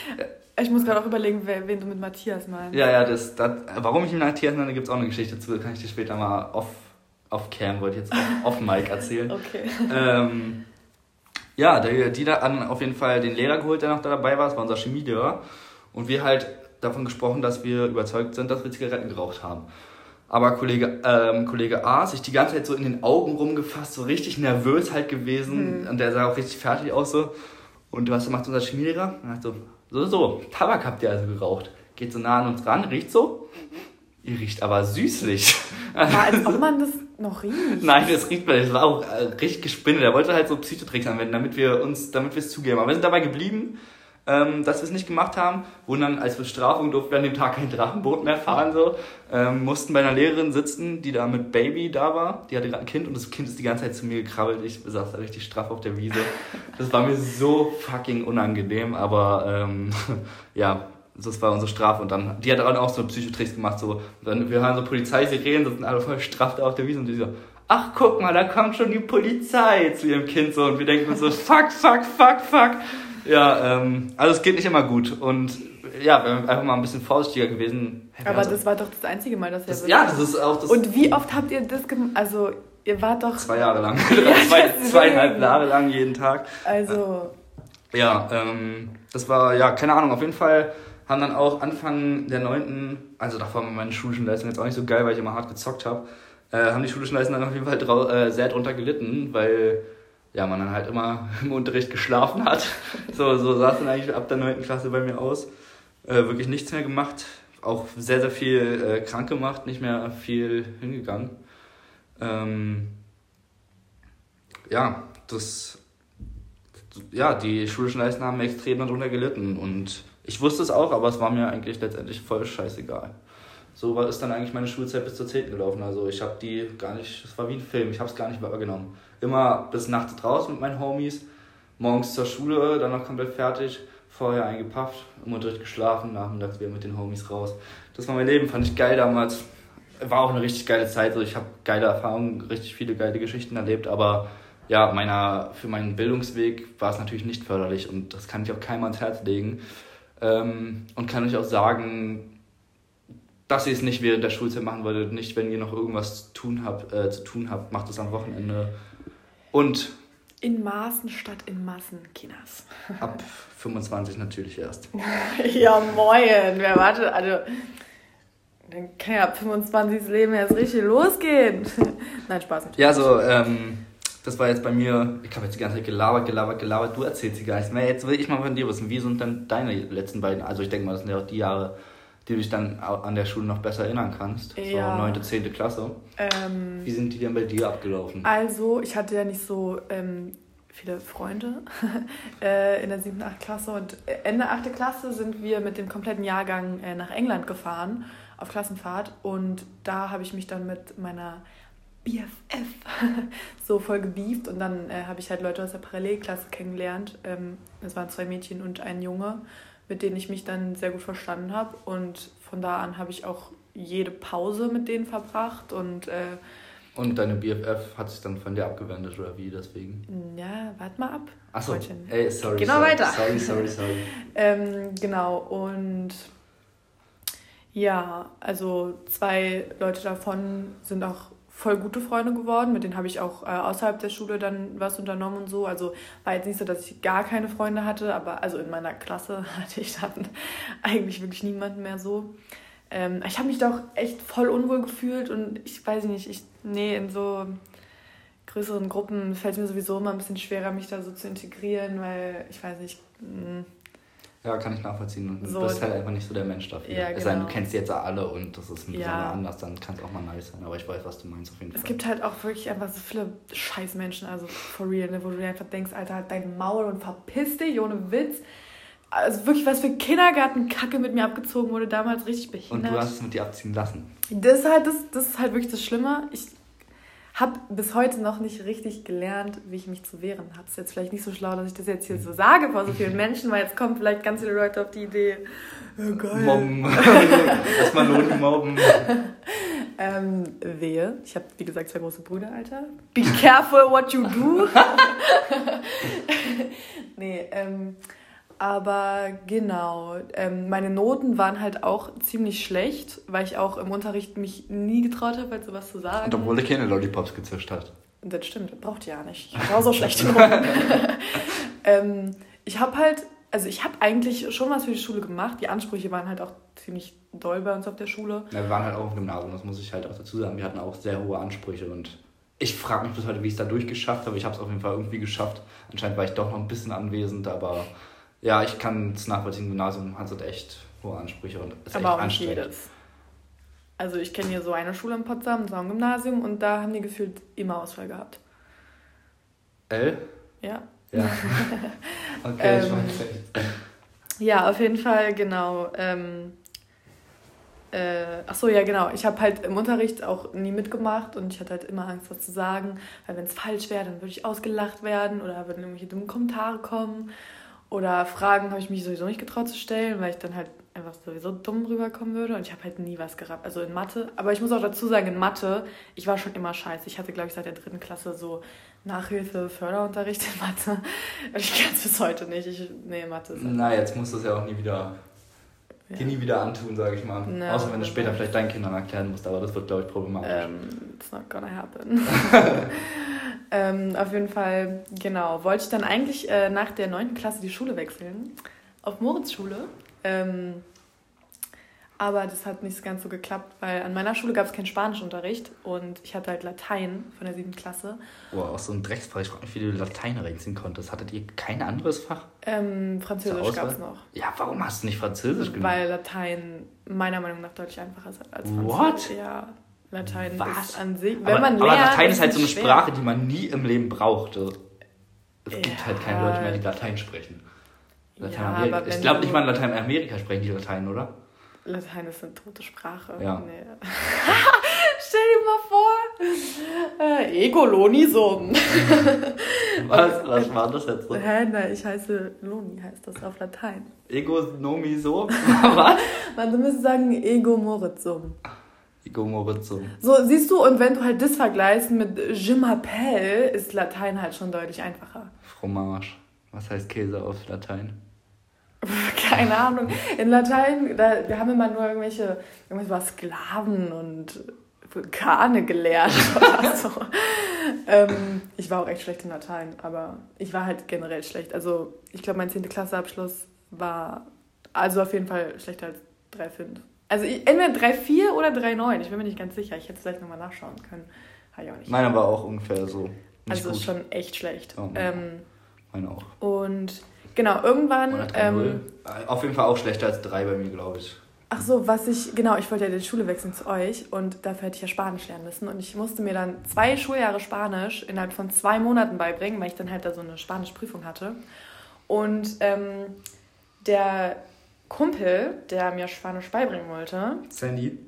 ich muss gerade auch überlegen, wen du mit Matthias meinst. Ja, ja, das, das, warum ich ihn Matthias nenne, gibt es auch eine Geschichte zu. Kann ich dir später mal off, off cam, wollte ich jetzt off, off Mic erzählen. okay. Ähm, ja, der, die da an auf jeden Fall den Lehrer geholt, der noch da dabei war. Das war unser Chemielehrer. Und wir halt davon gesprochen, dass wir überzeugt sind, dass wir Zigaretten geraucht haben. Aber Kollege, ähm, Kollege A sich die ganze Zeit so in den Augen rumgefasst, so richtig nervös halt gewesen. Mhm. Und der sah auch richtig fertig aus so. Und was macht unser Chemielehrer? Er hat so, so, so, Tabak habt ihr also geraucht. Geht so nah an uns ran, riecht so. Ihr riecht aber süßlich. Ja, als ob man das noch riecht. Nein, das riecht man. Das war auch äh, richtig gespinnt. Er wollte halt so Psychotricks anwenden, damit wir uns, damit wir es zugeben. Aber wir sind dabei geblieben, ähm, dass wir es nicht gemacht haben. Wurden dann als Bestrafung durften wir an dem Tag kein Drachenboot mehr fahren. So. Ähm, mussten bei einer Lehrerin sitzen, die da mit Baby da war. Die hatte gerade ein Kind und das Kind ist die ganze Zeit zu mir gekrabbelt. Ich saß da richtig straff auf der Wiese. Das war mir so fucking unangenehm. Aber ähm, ja, das war unsere Strafe. Und dann, die hat dann auch so Psychotricks gemacht. So. Dann, wir hören so Polizeisirenen, sitzen alle voll straff da auf der Wiese und die so, ach guck mal, da kommt schon die Polizei zu ihrem Kind so. Und wir denken so, fuck, fuck, fuck, fuck. Ja, ähm, also es geht nicht immer gut. Und ja, wir einfach mal ein bisschen vorsichtiger gewesen. Aber also, das war doch das einzige Mal, dass ihr das, Ja, das ist auch das. Und wie oft habt ihr das gemacht? Also, ihr wart doch. Zwei Jahre lang. Ja, Zwei, zweieinhalb Jahre lang jeden Tag. Also. Ja, ähm, das war, ja, keine Ahnung, auf jeden Fall haben dann auch Anfang der 9., also davor waren meine schulischen Leistungen jetzt auch nicht so geil, weil ich immer hart gezockt habe, äh, haben die schulischen Leistungen dann auf jeden Fall äh, sehr drunter gelitten, weil ja, man dann halt immer im Unterricht geschlafen hat. So, so sah es dann eigentlich ab der 9. Klasse bei mir aus. Äh, wirklich nichts mehr gemacht, auch sehr, sehr viel äh, krank gemacht, nicht mehr viel hingegangen. Ähm, ja, das, ja, die schulischen Leistungen haben extrem darunter gelitten und ich wusste es auch, aber es war mir eigentlich letztendlich voll scheißegal. So war, ist dann eigentlich meine Schulzeit bis zur 10. gelaufen. Also ich habe die gar nicht, es war wie ein Film, ich habe es gar nicht wahrgenommen. Immer bis nachts draußen mit meinen Homies, morgens zur Schule, dann noch komplett fertig, vorher eingepafft, im Unterricht geschlafen, nachmittags wieder mit den Homies raus. Das war mein Leben, fand ich geil damals. War auch eine richtig geile Zeit, so ich habe geile Erfahrungen, richtig viele geile Geschichten erlebt, aber ja, meiner, für meinen Bildungsweg war es natürlich nicht förderlich und das kann ich auch keinem ans Herz legen. Ähm, und kann euch auch sagen, dass ihr es nicht während der Schulzeit machen würdet, nicht wenn ihr noch irgendwas zu tun habt, äh, zu tun habt macht es am Wochenende. Und in Maßen statt in Massen, Kinas. Ab 25 natürlich erst. ja, moin. Wer wartet? Also, Dann kann ja ab 25. Leben erst richtig losgehen. Nein, Spaß natürlich. Ja, so, ähm, das war jetzt bei mir, ich habe jetzt die ganze Zeit gelabert, gelabert, gelabert, du erzählst sie gar nichts mehr. Jetzt will ich mal von dir wissen, wie sind denn deine letzten beiden, also ich denke mal, das sind ja auch die Jahre, die du dich dann an der Schule noch besser erinnern kannst. Ja. So 9., 10. Klasse. Ähm, wie sind die denn bei dir abgelaufen? Also, ich hatte ja nicht so ähm, viele Freunde äh, in der 7., 8. Klasse und Ende 8. Klasse sind wir mit dem kompletten Jahrgang äh, nach England gefahren auf Klassenfahrt und da habe ich mich dann mit meiner BFF so voll gebieft und dann äh, habe ich halt Leute aus der Parallelklasse kennengelernt. Ähm, es waren zwei Mädchen und ein Junge, mit denen ich mich dann sehr gut verstanden habe und von da an habe ich auch jede Pause mit denen verbracht und äh, und deine BFF hat sich dann von dir abgewendet oder wie deswegen? Ja, warte mal ab. Achso, ey, sorry. Genau sorry, weiter. Sorry, sorry, sorry. ähm, genau, und ja, also zwei Leute davon sind auch voll gute Freunde geworden. Mit denen habe ich auch äh, außerhalb der Schule dann was unternommen und so. Also war jetzt nicht so, dass ich gar keine Freunde hatte, aber also in meiner Klasse hatte ich dann eigentlich wirklich niemanden mehr so. Ähm, ich habe mich doch echt voll unwohl gefühlt und ich weiß nicht, ich, nee, in so größeren Gruppen fällt es mir sowieso immer ein bisschen schwerer, mich da so zu integrieren, weil ich weiß nicht, mh, mm, ja, kann ich nachvollziehen. Und so, du bist halt einfach nicht so der Mensch dafür. Ja, genau. Es sei denn, du genau. kennst jetzt alle und das ist ein bisschen ja. anders, dann kann es auch mal nice sein. Aber ich weiß, was du meinst auf jeden Fall. Es gibt halt auch wirklich einfach so viele Scheißmenschen, also for real, ne, wo du dir einfach denkst, Alter, halt dein Maul und verpiss dich, ohne Witz. Also wirklich, was für Kindergartenkacke mit mir abgezogen wurde damals, richtig behindert. Und du hast es mit dir abziehen lassen. Das ist halt, das, das ist halt wirklich das Schlimme. Ich habe bis heute noch nicht richtig gelernt, wie ich mich zu wehren habe. Es ist jetzt vielleicht nicht so schlau, dass ich das jetzt hier so sage vor so vielen Menschen, weil jetzt kommen vielleicht ganz viele Leute auf die Idee, oh, geil. Mobben. Erstmal Noten mobben. ähm, wehe. Ich habe, wie gesagt, zwei große Brüder, Alter. Be careful what you do. nee, ähm aber genau, ähm, meine Noten waren halt auch ziemlich schlecht, weil ich auch im Unterricht mich nie getraut habe, halt sowas zu sagen. Und obwohl er keine Lollipops gezischt hat. Das stimmt, braucht ihr ja nicht. Ich war so schlechte Noten. ähm, ich habe halt, also ich habe eigentlich schon was für die Schule gemacht. Die Ansprüche waren halt auch ziemlich doll bei uns auf der Schule. Ja, wir waren halt auch im Gymnasium, das muss ich halt auch dazu sagen. Wir hatten auch sehr hohe Ansprüche und ich frage mich bis heute, wie ich es da durchgeschafft habe. Ich habe es auf jeden Fall irgendwie geschafft. Anscheinend war ich doch noch ein bisschen anwesend, aber ja, ich kann es nachvollziehen. Gymnasium hat halt echt hohe Ansprüche und ist Aber echt auch anstrengend. Jedes. Also ich kenne hier so eine Schule in Potsdam, so ein Gymnasium und da haben die gefühlt immer Ausfall gehabt. L? Ja. Ja. okay, ich ähm, weiß nicht. Ja, auf jeden Fall, genau. Ähm, äh, ach so, ja, genau. Ich habe halt im Unterricht auch nie mitgemacht und ich hatte halt immer Angst, was zu sagen, weil wenn es falsch wäre, dann würde ich ausgelacht werden oder würden irgendwelche dummen Kommentare kommen. Oder Fragen habe ich mich sowieso nicht getraut zu stellen, weil ich dann halt einfach sowieso dumm rüberkommen würde. Und ich habe halt nie was gehabt. Also in Mathe. Aber ich muss auch dazu sagen, in Mathe, ich war schon immer scheiße. Ich hatte, glaube ich, seit der dritten Klasse so Nachhilfe, Förderunterricht in Mathe. Und ich kann es bis heute nicht. Ich, nee, Mathe ist. Na, jetzt musst du es ja auch nie wieder. Ja. Dir nie wieder antun, sage ich mal. No, Außer wenn du später vielleicht deinen Kindern erklären musst, aber das wird, glaube ich, problematisch. Um, ähm, it's not gonna happen. Ähm, auf jeden Fall, genau, wollte ich dann eigentlich äh, nach der 9. Klasse die Schule wechseln, auf Moritzschule. Ähm, aber das hat nicht ganz so geklappt, weil an meiner Schule gab es keinen Spanischunterricht und ich hatte halt Latein von der 7. Klasse. Boah, auch so ein Drecksfach. Ich frage mich, wie du Latein reinziehen konntest. Hattet ihr kein anderes Fach? Ähm, Französisch gab es noch. Ja, warum hast du nicht Französisch genommen? Weil Latein meiner Meinung nach deutlich einfacher ist als Französisch. What? Ja. Latein Was? ist an sich, wenn aber, man lernt, aber Latein ist halt so eine schwer. Sprache, die man nie im Leben braucht. Es ja. gibt halt keine Leute mehr, die Latein sprechen. Latein ja, ich glaube nicht mal in Lateinamerika sprechen die Latein, oder? Latein ist eine tote Sprache. Ja. Nee. Stell dir mal vor. Äh, Ego-Loni-Sum. was, was war das jetzt? So? Hä, nein, ich heiße Loni, heißt das auf Latein. Ego-Nomi-Sum? was? Man, du müsstest sagen Ego-Moritz-Sum. Igo Morizzo. So, siehst du, und wenn du halt das vergleichst mit Je m'appelle, ist Latein halt schon deutlich einfacher. Fromage. Was heißt Käse auf Latein? Keine Ahnung. In Latein, da, wir haben immer nur irgendwelche, irgendwas über Sklaven und Vulkane gelernt oder so. ähm, ich war auch echt schlecht in Latein, aber ich war halt generell schlecht. Also ich glaube, mein 10. Klasseabschluss war also auf jeden Fall schlechter als 3 5. Also ich, entweder 3,4 oder 3,9. Ich bin mir nicht ganz sicher. Ich hätte es vielleicht nochmal nachschauen können. Habe ich auch nicht. Meiner war auch ungefähr so. Nicht also gut. schon echt schlecht. Oh, ähm, meine auch. Und genau, irgendwann. Ähm, Auf jeden Fall auch schlechter als 3 bei mir, glaube ich. Ach so, was ich, genau, ich wollte ja die Schule wechseln zu euch und dafür hätte ich ja Spanisch lernen müssen. Und ich musste mir dann zwei Schuljahre Spanisch innerhalb von zwei Monaten beibringen, weil ich dann halt da so eine Spanischprüfung hatte. Und ähm, der Kumpel, der mir Spanisch beibringen wollte. Sandy.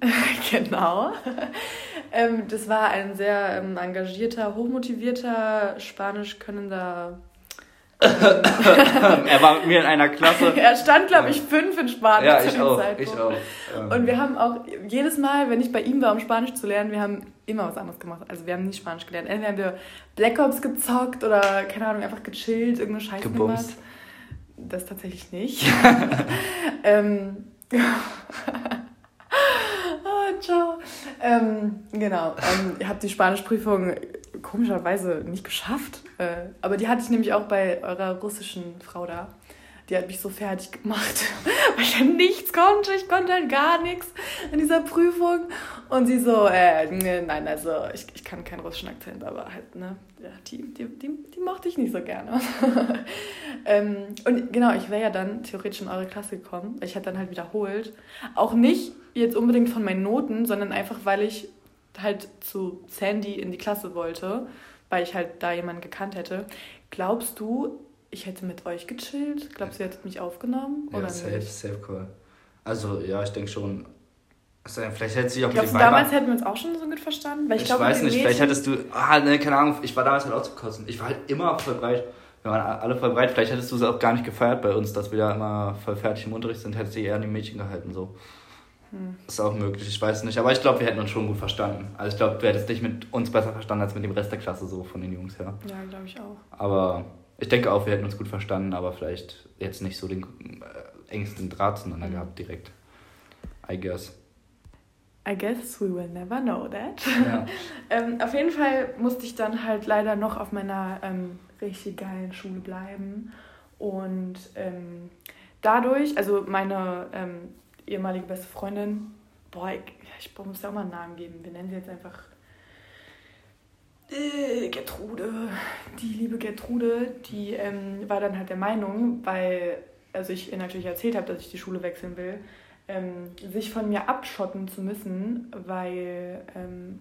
genau. ähm, das war ein sehr ähm, engagierter, hochmotivierter, spanisch könnender er war mit mir in einer Klasse. er stand, glaube ich, fünf in Spanisch ja, ich auch, Ich auch. Und wir haben auch jedes Mal, wenn ich bei ihm war, um Spanisch zu lernen, wir haben immer was anderes gemacht. Also wir haben nicht Spanisch gelernt. Entweder haben wir Black Ops gezockt oder, keine Ahnung, einfach gechillt, irgendeine Scheiße gemacht. Das tatsächlich nicht. ähm, oh, ciao. Ähm, genau. Ähm, ihr habt die Spanischprüfung komischerweise nicht geschafft. Äh, aber die hatte ich nämlich auch bei eurer russischen Frau da. Die hat mich so fertig gemacht, weil ich ja nichts konnte. Ich konnte halt gar nichts in dieser Prüfung. Und sie so, äh, nein, also ich, ich kann keinen russischen Akzent, aber halt, ne, ja, die, die, die, die mochte ich nicht so gerne. ähm, und genau, ich wäre ja dann theoretisch in eure Klasse gekommen. Ich hätte dann halt wiederholt. Auch nicht jetzt unbedingt von meinen Noten, sondern einfach, weil ich halt zu Sandy in die Klasse wollte, weil ich halt da jemanden gekannt hätte. Glaubst du, ich hätte mit euch gechillt? Glaubst du, ihr hättet mich aufgenommen? Ja, oder safe, nicht? safe call. Also ja, ich denke schon. Also, vielleicht hätte sie auch Glaubst du, damals hätten wir uns auch schon so gut verstanden? Weil ich, ich glaub, weiß nicht, vielleicht hättest du. Ah, ne, keine Ahnung, ich war damals halt auch zu kosten. Ich war halt immer voll breit. Wir waren alle voll breit. Vielleicht hättest du es auch gar nicht gefeiert bei uns, dass wir da immer voll fertig im Unterricht sind, hättest du eher an die Mädchen gehalten. so. Hm. Ist auch möglich, ich weiß nicht. Aber ich glaube, wir hätten uns schon gut verstanden. Also ich glaube, du hättest dich mit uns besser verstanden als mit dem Rest der Klasse, so von den Jungs her. Ja, glaube ich auch. Aber ich denke auch, wir hätten uns gut verstanden, aber vielleicht jetzt nicht so den äh, engsten Draht zueinander mhm. gehabt direkt. I guess. I guess we will never know that. Ja. ähm, auf jeden Fall musste ich dann halt leider noch auf meiner ähm, richtig geilen Schule bleiben. Und ähm, dadurch, also meine ähm, ehemalige beste Freundin, boah, ich, ich muss ja auch mal einen Namen geben. Wir nennen sie jetzt einfach äh, Gertrude. Die liebe Gertrude, die ähm, war dann halt der Meinung, weil, also ich ihr natürlich erzählt habe, dass ich die Schule wechseln will, ähm, sich von mir abschotten zu müssen, weil, ähm,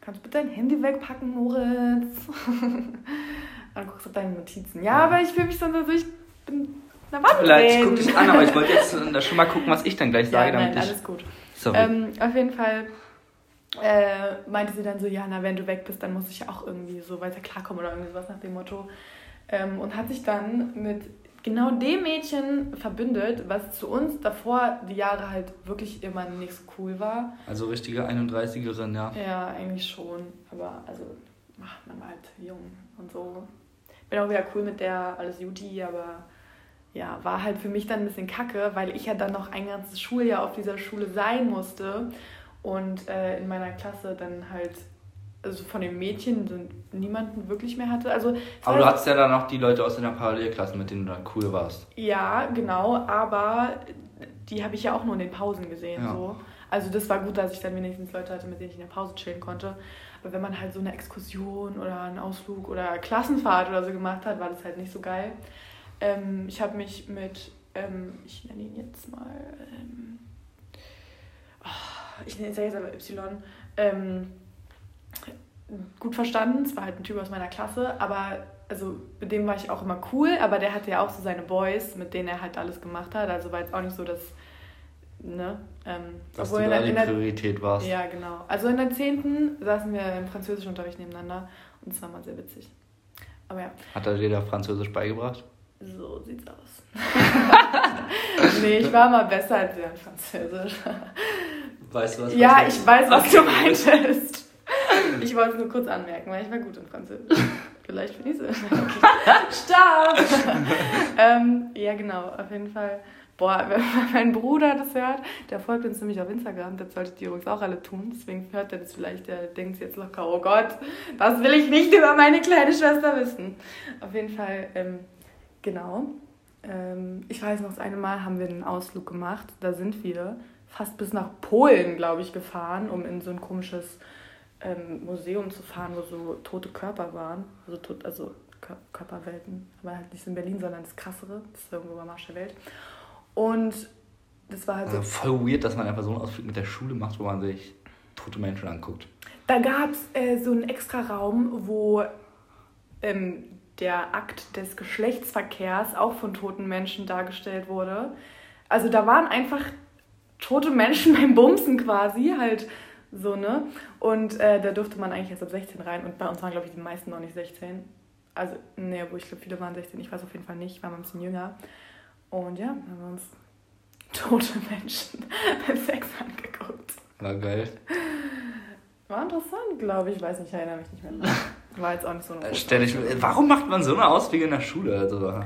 kannst du bitte dein Handy wegpacken, Moritz? Dann guckst du auf deine Notizen. Ja, aber ich fühle mich sonst, also ich bin na, warte Leute, ich guck dich an, aber ich wollte jetzt schon mal gucken, was ich dann gleich sage. Ja, nein, alles gut. Ähm, auf jeden Fall äh, meinte sie dann so, ja, na, wenn du weg bist, dann muss ich ja auch irgendwie so weiter klarkommen oder irgendwie sowas nach dem Motto. Ähm, und hat sich dann mit genau dem Mädchen verbündet, was zu uns davor die Jahre halt wirklich immer nicht so cool war. Also richtige 31erin, ja. Ja, eigentlich schon. Aber also, ach, man war halt jung und so. Bin auch wieder cool mit der, alles Juti, aber ja, war halt für mich dann ein bisschen kacke, weil ich ja dann noch ein ganzes Schuljahr auf dieser Schule sein musste und äh, in meiner Klasse dann halt also von den Mädchen so niemanden wirklich mehr hatte. Also, aber du hattest ja dann noch die Leute aus deiner Parallelklasse, mit denen du dann cool warst. Ja, genau, aber die habe ich ja auch nur in den Pausen gesehen. Ja. So. Also das war gut, dass ich dann wenigstens Leute hatte, mit denen ich in der Pause chillen konnte. Aber wenn man halt so eine Exkursion oder einen Ausflug oder Klassenfahrt oder so gemacht hat, war das halt nicht so geil. Ähm, ich habe mich mit, ähm, ich nenne ihn jetzt mal, ähm, oh, ich nenne jetzt aber Y, ähm, gut verstanden. Es war halt ein Typ aus meiner Klasse, aber also mit dem war ich auch immer cool, aber der hatte ja auch so seine Boys, mit denen er halt alles gemacht hat. Also war jetzt auch nicht so, dass. Ne, ähm, dass du da die der, Priorität warst. Ja, genau. Also in der 10. saßen wir im Französischunterricht nebeneinander und es war mal sehr witzig. Aber ja. Hat er dir da Französisch beigebracht? So sieht's aus. nee, ich war mal besser als in Französisch. Weißt du was? Ja, ich weiß, was du meintest. Ich wollte es nur kurz anmerken, weil ich war gut in Französisch. Vielleicht bin ich so. Okay. Stopp! ähm, ja, genau, auf jeden Fall. Boah, wenn mein Bruder das hört, der folgt uns nämlich auf Instagram, das solltet ihr übrigens auch alle tun, deswegen hört er das vielleicht, der denkt jetzt locker, oh Gott, das will ich nicht über meine kleine Schwester wissen. Auf jeden Fall, ähm, Genau. Ähm, ich weiß noch, das eine Mal haben wir einen Ausflug gemacht. Da sind wir fast bis nach Polen, glaube ich, gefahren, um in so ein komisches ähm, Museum zu fahren, wo so tote Körper waren. Also, tot, also Körperwelten. Aber halt nicht in Berlin, sondern das krassere. Das ist irgendwo beim Marsch der Welt. Und das war halt also so. voll weird, dass man einfach so einen Ausflug mit der Schule macht, wo man sich tote Menschen anguckt. Da gab es äh, so einen extra Raum, wo ähm, der Akt des Geschlechtsverkehrs auch von toten Menschen dargestellt wurde. Also da waren einfach tote Menschen beim Bumsen quasi, halt so, ne? Und äh, da durfte man eigentlich erst ab 16 rein und bei uns waren, glaube ich, die meisten noch nicht 16. Also, ne, wo ich glaube, viele waren 16, ich weiß auf jeden Fall nicht, waren wir ein bisschen jünger. Und ja, haben wir uns tote Menschen beim Sex angeguckt. War geil. War interessant, glaube ich. Ich weiß nicht, ich erinnere mich nicht mehr. War jetzt auch nicht so eine Stell ich, Warum macht man so eine Ausflüge in der Schule? Also,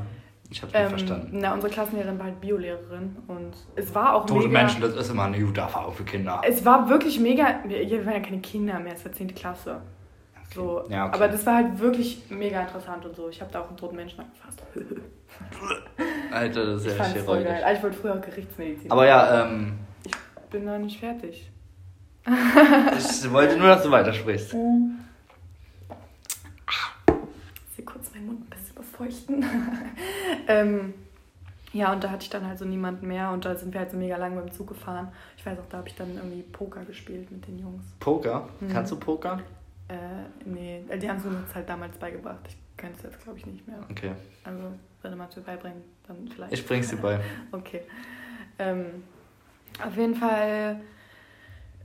ich habe es ähm, verstanden. Na, unsere Klassenlehrerin war halt Biolehrerin und es war auch Tote mega... Menschen, das ist immer eine gute Erfahrung für Kinder. Es war wirklich mega... Wir waren ja keine Kinder mehr, es war 10. Klasse. Okay. So. Ja, okay. Aber das war halt wirklich mega interessant und so. Ich habe da auch einen toten Menschen angefasst. Alter, das ist ja ich voll geil. Also ich wollte früher auch Gerichtsmedizin. Aber ja, ähm... Ich bin noch nicht fertig. ich wollte nur, dass du weitersprichst. Mhm. Ich kurz meinen Mund ein bisschen befeuchten. ähm, ja, und da hatte ich dann halt so niemanden mehr und da sind wir halt so mega lang mit dem Zug gefahren. Ich weiß auch, da habe ich dann irgendwie Poker gespielt mit den Jungs. Poker? Mhm. Kannst du Poker? Äh, nee, die haben es uns halt damals beigebracht. Ich kann es jetzt, glaube ich, nicht mehr. Okay. Also, wenn du mal zu beibringen, dann vielleicht. Ich bring's dir bei. okay. Ähm, auf jeden Fall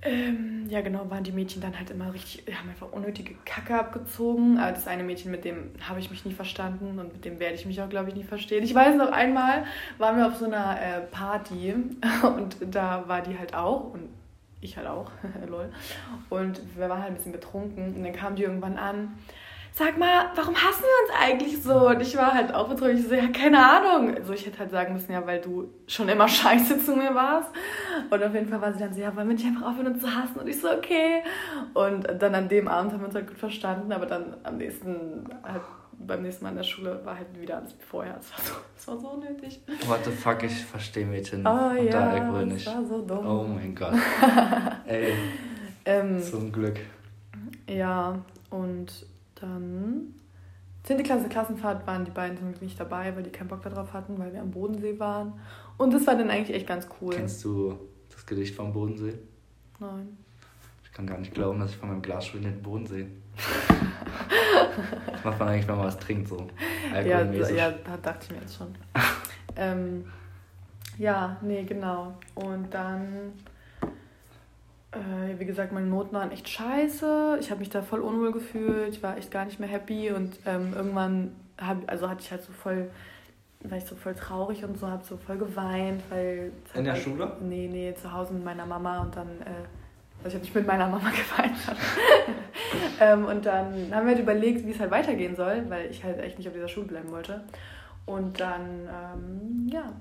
ähm, ja, genau, waren die Mädchen dann halt immer richtig, haben einfach unnötige Kacke abgezogen. Aber das eine Mädchen, mit dem habe ich mich nie verstanden und mit dem werde ich mich auch, glaube ich, nie verstehen. Ich weiß noch einmal, waren wir auf so einer äh, Party und da war die halt auch und ich halt auch, lol. Und wir waren halt ein bisschen betrunken und dann kam die irgendwann an sag mal, warum hassen wir uns eigentlich so? Und ich war halt auch betrunken. Ich so, ja, keine Ahnung. Also ich hätte halt sagen müssen, ja, weil du schon immer scheiße zu mir warst. Und auf jeden Fall war sie dann so, ja, wollen wir nicht einfach aufhören, uns zu hassen? Und ich so, okay. Und dann an dem Abend haben wir uns halt gut verstanden, aber dann am nächsten, halt beim nächsten Mal in der Schule war halt wieder alles wie vorher. Es war so, es war so nötig. What the fuck, ich verstehe Mädchen oh, ja, da nicht. war so dumm. Oh mein Gott. Ey. ähm, Zum Glück. Ja, und dann 10. Klasse Klassenfahrt waren die beiden zum Glück nicht dabei, weil die keinen Bock darauf hatten, weil wir am Bodensee waren. Und das war dann eigentlich echt ganz cool. Kennst du das Gedicht vom Bodensee? Nein. Ich kann gar nicht glauben, dass ich von meinem Glas schon den Bodensee. das macht man eigentlich, wenn man was trinkt, so. Ja, ja, da dachte ich mir jetzt schon. ähm, ja, nee, genau. Und dann äh, wie gesagt, meine Noten waren echt scheiße. Ich habe mich da voll unwohl gefühlt. Ich war echt gar nicht mehr happy. Und ähm, irgendwann hab, also hatte ich halt so voll, war ich so voll traurig und so, habe so voll geweint. Weil In der halt, Schule? Nee, nee, zu Hause mit meiner Mama und dann. Äh, also ich habe nicht mit meiner Mama geweint. ähm, und dann haben wir halt überlegt, wie es halt weitergehen soll, weil ich halt echt nicht auf dieser Schule bleiben wollte. Und dann, ähm, ja,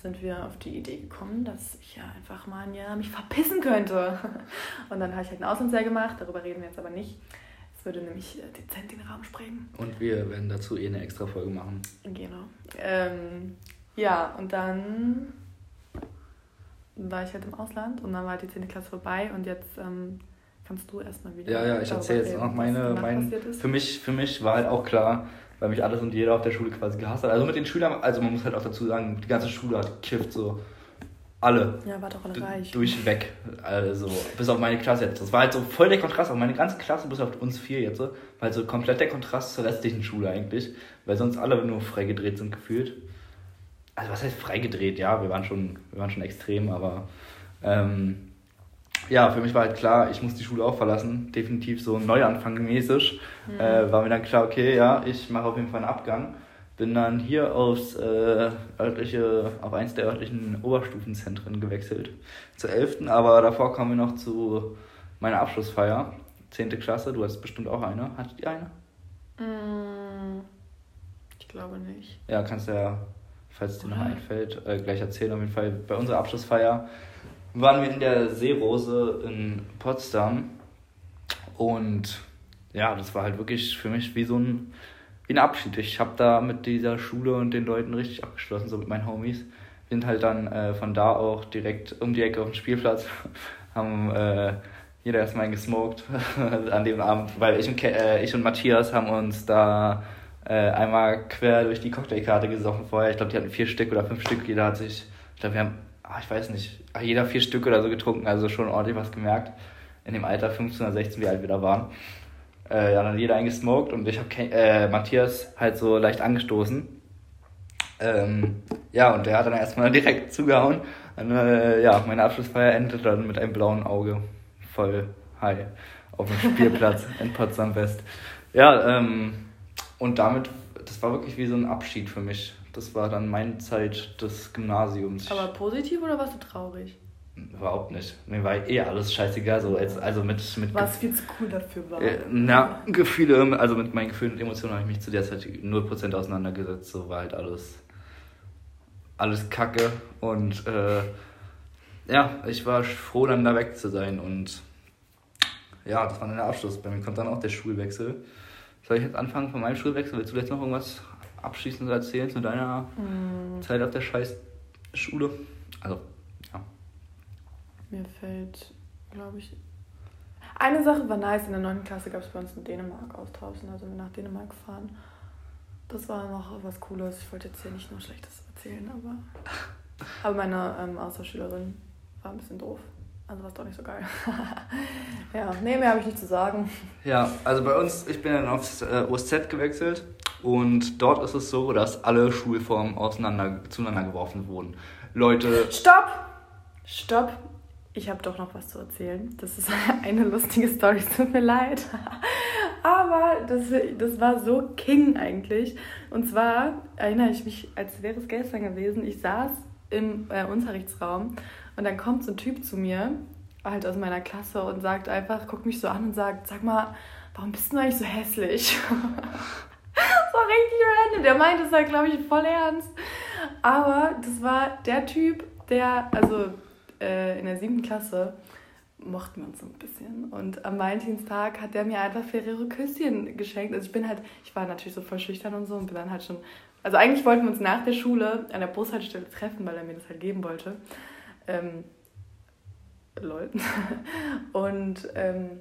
sind wir auf die Idee gekommen, dass ich ja einfach mal ein Jahr mich verpissen könnte. Und dann habe ich halt ein Auslandsjahr gemacht, darüber reden wir jetzt aber nicht. Es würde nämlich äh, dezent den Rahmen sprengen. Und wir werden dazu eh eine extra Folge machen. Genau. Ähm, ja, und dann war ich halt im Ausland und dann war halt die 10. Klasse vorbei und jetzt ähm, kannst du erstmal wieder. Ja, ja, ich erzähle jetzt noch meine. Mein, für, mich, für mich war halt auch klar, weil mich alles und jeder auf der Schule quasi gehasst hat. Also mit den Schülern, also man muss halt auch dazu sagen, die ganze Schule hat gekifft, so alle. Ja, war doch alle reich. Durchweg. Also, bis auf meine Klasse jetzt. Das war halt so voll der Kontrast, auch meine ganze Klasse, bis auf uns vier jetzt, weil so komplett der Kontrast zur restlichen Schule eigentlich, weil sonst alle nur freigedreht sind gefühlt. Also was heißt freigedreht? Ja, wir waren schon, wir waren schon extrem, aber ähm, ja, für mich war halt klar, ich muss die Schule auch verlassen, definitiv so Neuanfang mäßig. Mhm. Äh, war mir dann klar, okay, ja, ich mache auf jeden Fall einen Abgang. Bin dann hier aufs äh, örtliche, auf eins der örtlichen Oberstufenzentren gewechselt, zur 11. Aber davor kommen wir noch zu meiner Abschlussfeier, 10. Klasse. Du hast bestimmt auch eine. Hattet ihr eine? Mm, ich glaube nicht. Ja, kannst ja, falls dir noch einfällt, äh, gleich erzählen. Auf jeden Fall bei unserer Abschlussfeier waren wir in der Seerose in Potsdam und ja, das war halt wirklich für mich wie so ein, wie ein Abschied. Ich habe da mit dieser Schule und den Leuten richtig abgeschlossen, so mit meinen Homies. bin halt dann äh, von da auch direkt um die Ecke auf dem Spielplatz, haben äh, jeder erstmal einen gesmoked an dem Abend, weil ich und, äh, ich und Matthias haben uns da äh, einmal quer durch die Cocktailkarte gesoffen vorher. Ich glaube, die hatten vier Stück oder fünf Stück. Jeder hat sich, ich glaube, wir haben, ach, ich weiß nicht, jeder vier Stück oder so getrunken, also schon ordentlich was gemerkt. In dem Alter 15 oder 16, wie alt wir da waren. Äh, ja, dann hat jeder eingesmoked und ich habe äh, Matthias halt so leicht angestoßen. Ähm, ja, und der hat dann erstmal direkt zugehauen. Und, äh, ja, meine Abschlussfeier endete dann mit einem blauen Auge. Voll high. Auf dem Spielplatz in Potsdam West. Ja, ähm, und damit, das war wirklich wie so ein Abschied für mich. Das war dann meine Zeit des Gymnasiums. Aber positiv oder warst du traurig? Überhaupt nicht. Mir war eh alles scheißegal. So als, also mit, mit Was viel zu cool dafür war. Äh, na, Gefühle, also mit meinen Gefühlen und Emotionen habe ich mich zu der Zeit 0% auseinandergesetzt. So war halt alles, alles Kacke. Und äh, ja, ich war froh, dann da weg zu sein. Und ja, das war dann der Abschluss. Bei mir kommt dann auch der Schulwechsel. Soll ich jetzt anfangen von meinem Schulwechsel? Willst du jetzt noch irgendwas abschließend erzählen zu deiner mm. Zeit auf der Scheißschule? Also, ja. Mir fällt, glaube ich. Eine Sache war nice, in der 9. Klasse gab es bei uns in Dänemark austauschen, also wir nach Dänemark fahren. Das war noch was Cooles. Ich wollte jetzt hier nicht nur Schlechtes erzählen, aber. Aber meine ähm, Austauschschülerin war ein bisschen doof. Also war es doch nicht so geil. ja, nee, mehr habe ich nicht zu sagen. Ja, also bei uns, ich bin dann aufs äh, OSZ gewechselt und dort ist es so, dass alle Schulformen auseinander, zueinander geworfen wurden. Leute. Stopp! Stopp! Ich habe doch noch was zu erzählen. Das ist eine lustige Story, tut mir leid. Aber das, das war so King eigentlich. Und zwar erinnere ich mich, als wäre es gestern gewesen, ich saß im äh, Unterrichtsraum und dann kommt so ein Typ zu mir, halt aus meiner Klasse, und sagt einfach, guckt mich so an und sagt, sag mal, warum bist du eigentlich so hässlich? das war richtig random. Der meinte es halt, glaube ich, voll ernst. Aber das war der Typ, der, also äh, in der siebten Klasse, mochten wir uns so ein bisschen. Und am Valentinstag hat der mir einfach Ferrero Küsschen geschenkt. Also ich bin halt, ich war natürlich so voll schüchtern und so und bin dann halt schon, also eigentlich wollten wir uns nach der Schule an der Bushaltestelle treffen, weil er mir das halt geben wollte. Ähm, lol. und ähm,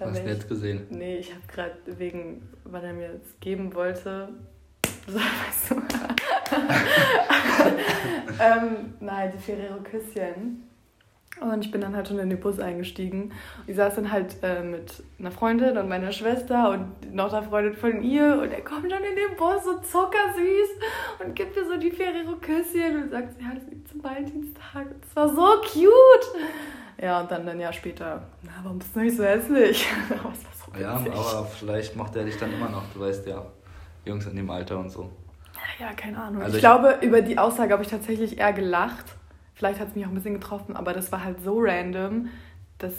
Hast du jetzt gesehen? Nee, ich habe gerade wegen, weil er mir das geben wollte, so, weißt du. ähm, nein, die Ferrero Küsschen. Und ich bin dann halt schon in den Bus eingestiegen. Ich saß dann halt äh, mit einer Freundin und meiner Schwester und noch einer Freundin von ihr. Und er kommt dann in den Bus so zuckersüß und gibt mir so die Ferrero Küsschen und sagt, ja, das liegt zum Valentinstag. Das war so cute. Ja, und dann ein Jahr später, na, warum bist du nicht so hässlich? so ja, aber vielleicht macht er dich dann immer noch. Du weißt ja, Jungs in dem Alter und so. Ja, keine Ahnung. Also ich, ich glaube, über die Aussage habe ich tatsächlich eher gelacht Vielleicht hat es mich auch ein bisschen getroffen, aber das war halt so random, dass.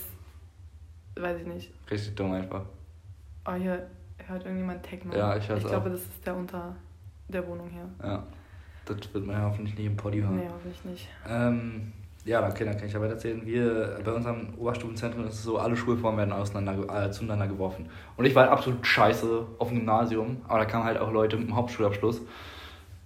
Weiß ich nicht. Richtig dumm einfach. Oh, hier hört irgendjemand Techno. Ja, ich höre Ich glaube, das ist der unter der Wohnung hier. Ja. Das wird man ja hoffentlich nicht im Poddy hören. Nee, hoffentlich nicht. Ähm, ja, okay, dann kann ich ja weiter erzählen. Wir, bei unserem Oberstufenzentrum ist es so, alle Schulformen werden auseinander, äh, zueinander geworfen. Und ich war halt absolut scheiße auf dem Gymnasium, aber da kamen halt auch Leute mit dem Hauptschulabschluss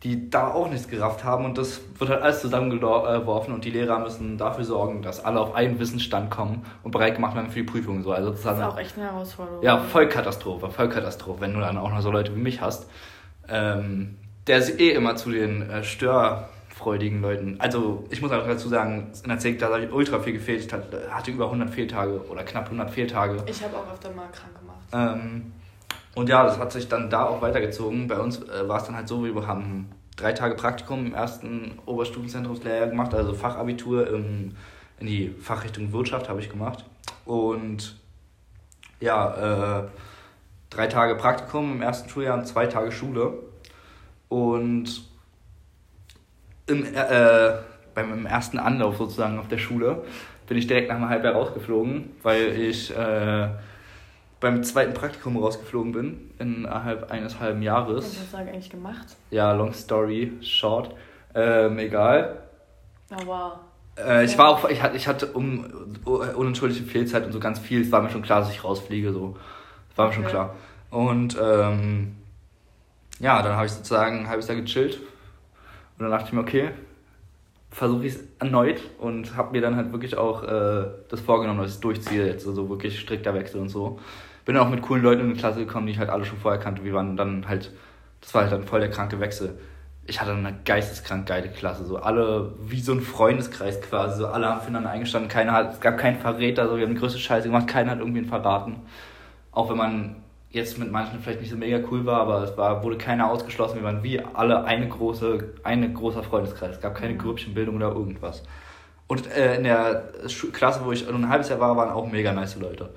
die da auch nichts gerafft haben und das wird halt alles zusammengeworfen und die Lehrer müssen dafür sorgen, dass alle auf einen Wissensstand kommen und bereit gemacht werden für die Prüfungen. So. Also das, das ist auch echt eine Herausforderung. Ja, Vollkatastrophe, Vollkatastrophe, wenn du dann auch noch so Leute wie mich hast. Ähm, der ist eh immer zu den äh, störfreudigen Leuten. Also ich muss auch dazu sagen, in der 10. Klasse habe ich ultra viel gefehlt. Ich hatte über 100 Fehltage oder knapp 100 Fehltage. Ich habe auch öfter mal krank gemacht. Ähm, und ja, das hat sich dann da auch weitergezogen. Bei uns äh, war es dann halt so, wir haben drei Tage Praktikum im ersten Oberstufenzentrumslehrjahr gemacht, also Fachabitur in, in die Fachrichtung Wirtschaft habe ich gemacht. Und ja, äh, drei Tage Praktikum im ersten Schuljahr und zwei Tage Schule. Und im, äh, beim ersten Anlauf sozusagen auf der Schule bin ich direkt nach einem Halbjahr rausgeflogen, weil ich äh, beim zweiten Praktikum rausgeflogen bin, innerhalb eines halben Jahres. Was hast du eigentlich gemacht? Ja, long story, short. Ähm, egal. Oh, wow. Äh, ich war auch, ich hatte, ich hatte um, unentschuldigte Fehlzeit und so ganz viel. Es war mir schon klar, dass ich rausfliege, so. Das war mir okay. schon klar. Und ähm, ja, dann habe ich sozusagen ein halbes Jahr gechillt. Und dann dachte ich mir, okay, versuche ich es erneut und habe mir dann halt wirklich auch äh, das vorgenommen, dass ich es durchziehe, jetzt also wirklich strikter Wechsel und so. Bin dann auch mit coolen Leuten in die Klasse gekommen, die ich halt alle schon vorher kannte. Wir waren dann halt, das war halt dann voll der kranke Wechsel. Ich hatte eine geisteskrank geile Klasse, so alle wie so ein Freundeskreis quasi, so alle haben füreinander eingestanden, keiner hat, es gab keinen Verräter, so wir haben die größte Scheiße gemacht, keiner hat irgendwen verraten. Auch wenn man jetzt mit manchen vielleicht nicht so mega cool war, aber es war, wurde keiner ausgeschlossen. Wir waren wie alle eine große, eine großer Freundeskreis. Es gab keine mhm. Grüppchenbildung oder irgendwas. Und äh, in der Klasse, wo ich ein halbes Jahr war, waren auch mega nice Leute.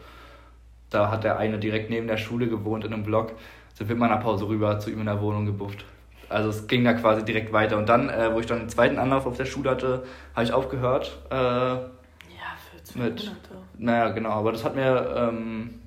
Da hat der eine direkt neben der Schule gewohnt in einem Block. Sind wir in meiner Pause rüber zu ihm in der Wohnung gebufft. Also es ging da quasi direkt weiter. Und dann, äh, wo ich dann den zweiten Anlauf auf der Schule hatte, habe ich aufgehört. Äh, ja, für zwei mit, Monate. Naja, genau. Aber das hat mir ähm,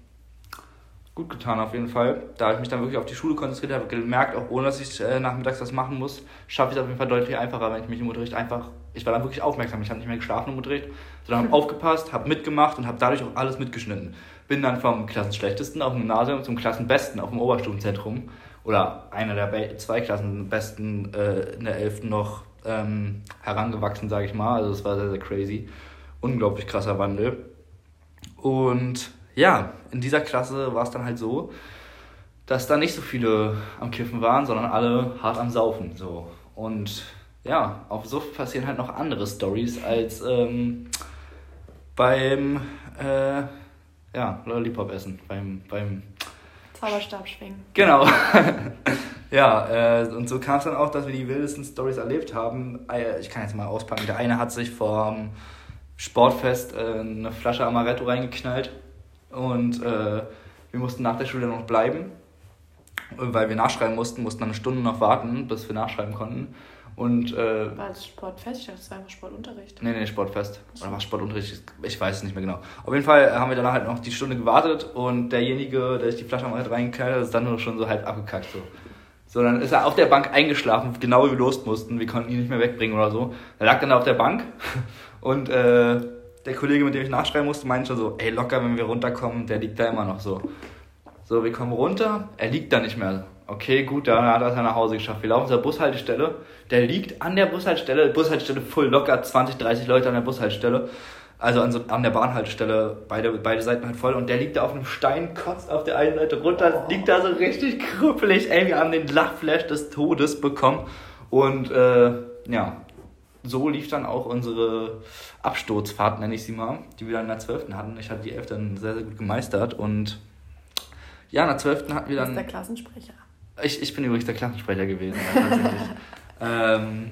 gut getan auf jeden Fall. Da ich mich dann wirklich auf die Schule konzentriert, habe gemerkt, auch ohne dass ich äh, nachmittags was machen muss, schaffe ich es auf jeden Fall deutlich einfacher, wenn ich mich im Unterricht einfach, ich war dann wirklich aufmerksam, ich habe nicht mehr geschlafen im Unterricht, sondern habe aufgepasst, habe mitgemacht und habe dadurch auch alles mitgeschnitten. Bin dann vom Klassenschlechtesten auf dem Gymnasium zum Klassenbesten auf dem Oberstufenzentrum oder einer der Be zwei Klassenbesten äh, in der 11. noch ähm, herangewachsen, sage ich mal. Also es war sehr, sehr crazy. Unglaublich krasser Wandel. Und ja, in dieser Klasse war es dann halt so, dass da nicht so viele am Kiffen waren, sondern alle hart am Saufen. So. Und ja, auf Suft passieren halt noch andere Stories als ähm, beim äh, ja, Lollipop essen, beim, beim Zauberstab schwingen. Genau. ja, äh, und so kam es dann auch, dass wir die wildesten Stories erlebt haben. Ich kann jetzt mal auspacken. Der eine hat sich vor Sportfest äh, eine Flasche Amaretto reingeknallt und äh, wir mussten nach der Schule noch bleiben, weil wir nachschreiben mussten, mussten dann eine Stunde noch warten, bis wir nachschreiben konnten. Und, äh, war es Sportfest? Ich dachte, es war einfach Sportunterricht. Nee, nee, Sportfest. Oder war es Sportunterricht? Ich weiß es nicht mehr genau. Auf jeden Fall haben wir danach halt noch die Stunde gewartet und derjenige, der sich die Flasche mal reingeknallt hat, ist dann nur schon so halb abgekackt. So. so, dann ist er auf der Bank eingeschlafen, genau wie wir los mussten. Wir konnten ihn nicht mehr wegbringen oder so. Er lag dann auf der Bank und äh, der Kollege, mit dem ich nachschreiben musste, meinte schon so, ey, locker, wenn wir runterkommen, der liegt da immer noch so. So, wir kommen runter, er liegt da nicht mehr. Okay, gut, dann hat er es nach Hause geschafft. Wir laufen zur Bushaltestelle, der liegt an der Bushaltestelle, Bushaltestelle voll locker, 20, 30 Leute an der Bushaltestelle. Also an, so, an der Bahnhaltestelle, beide, beide Seiten halt voll. Und der liegt da auf einem Stein, kotzt auf der einen Seite runter, liegt da so richtig krüppelig. Ey, wir haben den Lachflash des Todes bekommen. Und äh, ja, so lief dann auch unsere Absturzfahrt, nenne ich sie mal, die wir dann in der 12. hatten. Ich hatte die 11. dann sehr, sehr gut gemeistert und ja, in der 12. hatten wir dann. Du bist der Klassensprecher. Ich, ich bin übrigens der Klassensprecher gewesen, tatsächlich. ähm,